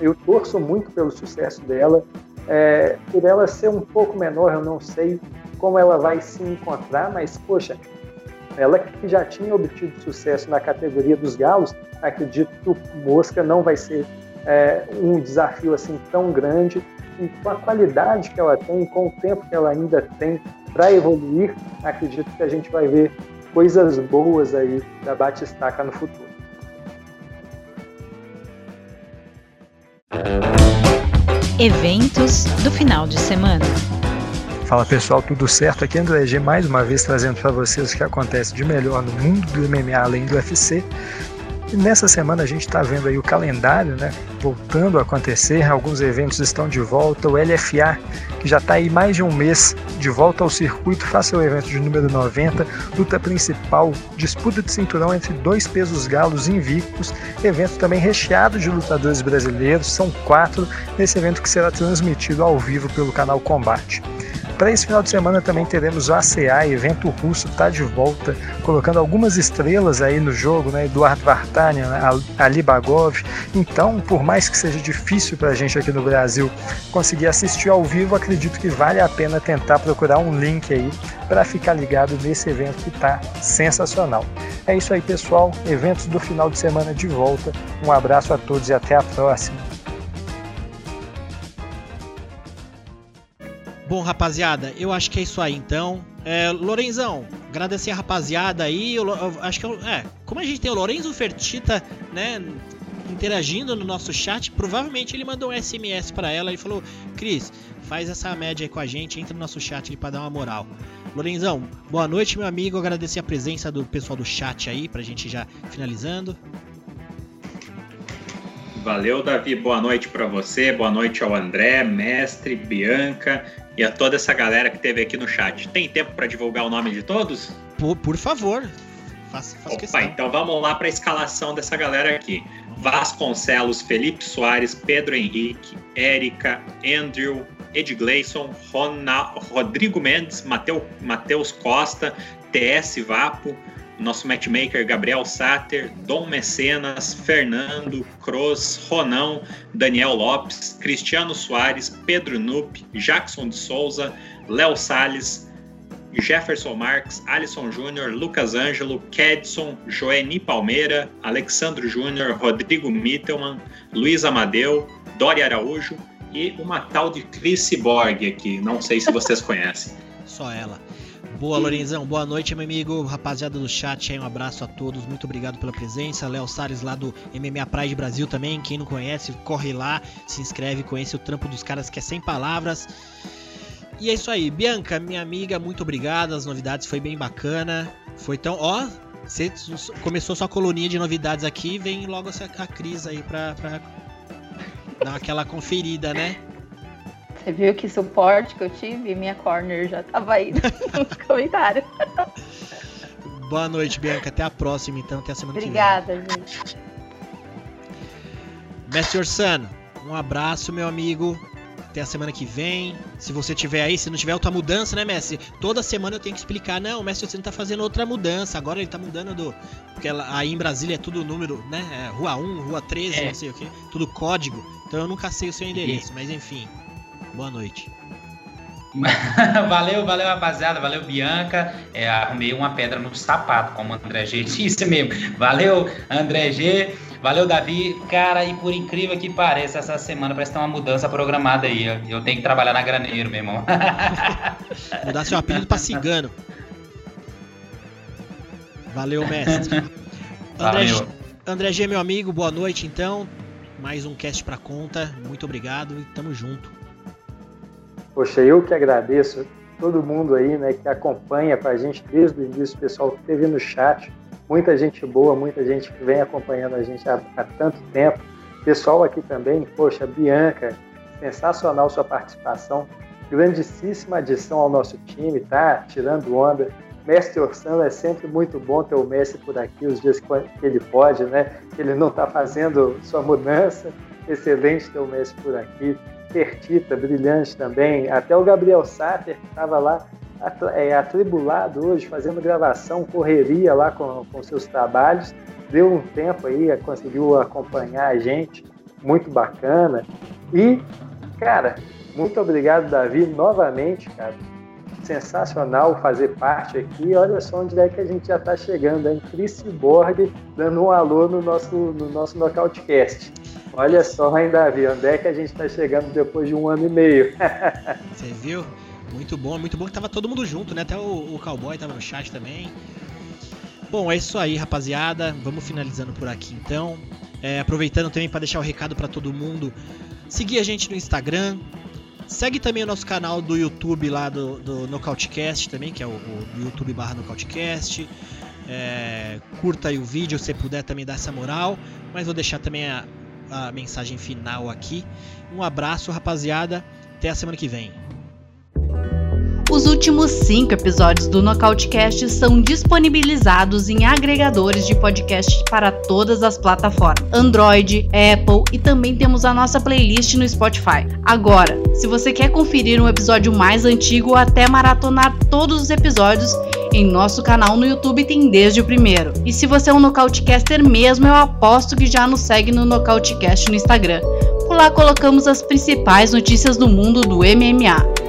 Eu torço muito pelo sucesso dela. É, por ela ser um pouco menor, eu não sei como ela vai se encontrar, mas, poxa, ela que já tinha obtido sucesso na categoria dos galos, acredito que o Mosca não vai ser é, um desafio assim tão grande e com a qualidade que ela tem, com o tempo que ela ainda tem para evoluir, acredito que a gente vai ver coisas boas aí da Batistaca no futuro. Eventos do final de semana. Fala pessoal, tudo certo? Aqui é André G mais uma vez trazendo para vocês o que acontece de melhor no mundo do MMA além do UFC. E nessa semana a gente está vendo aí o calendário, né? Voltando a acontecer, alguns eventos estão de volta. O LFA, que já está aí mais de um mês de volta ao circuito, faz seu evento de número 90, luta principal, disputa de cinturão entre dois pesos galos invictos, evento também recheado de lutadores brasileiros, são quatro nesse evento que será transmitido ao vivo pelo canal Combate. Para esse final de semana também teremos o ACA, evento russo, está de volta, colocando algumas estrelas aí no jogo, né? Eduardo Vartanian, né? Ali Bagov. Então, por mais que seja difícil para a gente aqui no Brasil conseguir assistir ao vivo, acredito que vale a pena tentar procurar um link aí para ficar ligado nesse evento que está sensacional. É isso aí, pessoal. Eventos do final de semana de volta. Um abraço a todos e até a próxima. Bom, rapaziada, eu acho que é isso aí então. É, Lorenzão, agradecer a rapaziada aí. Eu, eu, acho que eu, é, como a gente tem o Lorenzo Fertita, né, interagindo no nosso chat, provavelmente ele mandou um SMS para ela e falou: Cris, faz essa média aí com a gente, entra no nosso chat para dar uma moral. Lorenzão, boa noite, meu amigo. Agradecer a presença do pessoal do chat aí, pra gente já finalizando. Valeu, Davi. Boa noite para você. Boa noite ao André, mestre, Bianca e a toda essa galera que teve aqui no chat. Tem tempo para divulgar o nome de todos? Por, por favor. Faça, faça Opa, questão. então vamos lá para a escalação dessa galera aqui. Vasconcelos, Felipe Soares, Pedro Henrique, Érica, Andrew, Ed Gleison, Rodrigo Mendes, Matheus Costa, TS Vapo, nosso matchmaker Gabriel Sater, Dom Mecenas, Fernando, Cross, Ronão, Daniel Lopes, Cristiano Soares, Pedro Nup, Jackson de Souza, Léo Salles, Jefferson Marques, Alisson Júnior, Lucas Ângelo, Kedson, Joeni Palmeira, Alexandro Júnior, Rodrigo Mittelman, Luiz Amadeu, Dori Araújo e uma tal de Chris Borg aqui. Não sei se vocês conhecem. Só ela. Boa, Lorenzão. Boa noite, meu amigo. Rapaziada do chat aí, um abraço a todos. Muito obrigado pela presença. Léo Salles lá do MMA Pride Brasil também. Quem não conhece, corre lá, se inscreve, conhece o trampo dos caras que é sem palavras. E é isso aí. Bianca, minha amiga, muito obrigado. As novidades foi bem bacana. Foi tão. Ó, você começou sua coluninha de novidades aqui, vem logo a Cris aí pra, pra dar aquela conferida, né? Você viu que suporte que eu tive? Minha corner já tava aí nos comentários. Boa noite, Bianca. Até a próxima, então. Até a semana Obrigada, que vem. Obrigada, gente. Mestre Orsano, um abraço, meu amigo. Até a semana que vem. Se você tiver aí, se não tiver outra mudança, né, Messi? Toda semana eu tenho que explicar. Não, o Messi Orsano tá fazendo outra mudança. Agora ele tá mudando do. Porque aí em Brasília é tudo número, né? É rua 1, rua 13, é. não sei o quê. Tudo código. Então eu nunca sei o seu endereço, e... mas enfim. Boa noite. valeu, valeu, rapaziada. Valeu, Bianca. É, arrumei uma pedra no sapato, como o André G disse mesmo. Valeu, André G. Valeu, Davi. Cara, e por incrível que pareça, essa semana parece que tem uma mudança programada aí. Eu tenho que trabalhar na Graneiro, meu irmão. Mudar seu apelido pra cigano. Valeu, mestre. André, Valeu. André G, meu amigo, boa noite então. Mais um cast pra conta. Muito obrigado e tamo junto. Poxa, eu que agradeço todo mundo aí, né, que acompanha com a gente desde o início, o pessoal que esteve no chat, muita gente boa, muita gente que vem acompanhando a gente há, há tanto tempo. Pessoal aqui também, poxa, Bianca, sensacional sua participação, grandíssima adição ao nosso time, tá? Tirando onda. Mestre Orçando, é sempre muito bom ter o Messi por aqui os dias que ele pode, né? Ele não está fazendo sua mudança. Excelente ter o Messi por aqui. Pertita, brilhante também. Até o Gabriel Sater, que estava lá é, atribulado hoje, fazendo gravação, correria lá com, com seus trabalhos. Deu um tempo aí, conseguiu acompanhar a gente, muito bacana. E, cara, muito obrigado, Davi, novamente, cara. Sensacional fazer parte aqui. Olha só onde é que a gente já está chegando, hein? Chris Borg dando um alô no nosso, no nosso Nocautecast. Olha só, hein, Davi, onde é que a gente está chegando depois de um ano e meio? Você viu? Muito bom, muito bom que tava todo mundo junto, né? Até o, o Cowboy tava no chat também. Bom, é isso aí, rapaziada. Vamos finalizando por aqui então. É, aproveitando também para deixar o recado para todo mundo. Seguir a gente no Instagram, Segue também o nosso canal do YouTube lá do, do Nocautecast também, que é o, o YouTube barra Nocautecast. É, curta aí o vídeo se puder também dar essa moral. Mas vou deixar também a, a mensagem final aqui. Um abraço, rapaziada. Até a semana que vem. Os últimos cinco episódios do Nocautecast são disponibilizados em agregadores de podcast para todas as plataformas: Android, Apple e também temos a nossa playlist no Spotify. Agora, se você quer conferir um episódio mais antigo ou até maratonar todos os episódios, em nosso canal no YouTube tem desde o primeiro. E se você é um Nocautecaster mesmo, eu aposto que já nos segue no Nocautecast no Instagram. Por lá colocamos as principais notícias do mundo do MMA.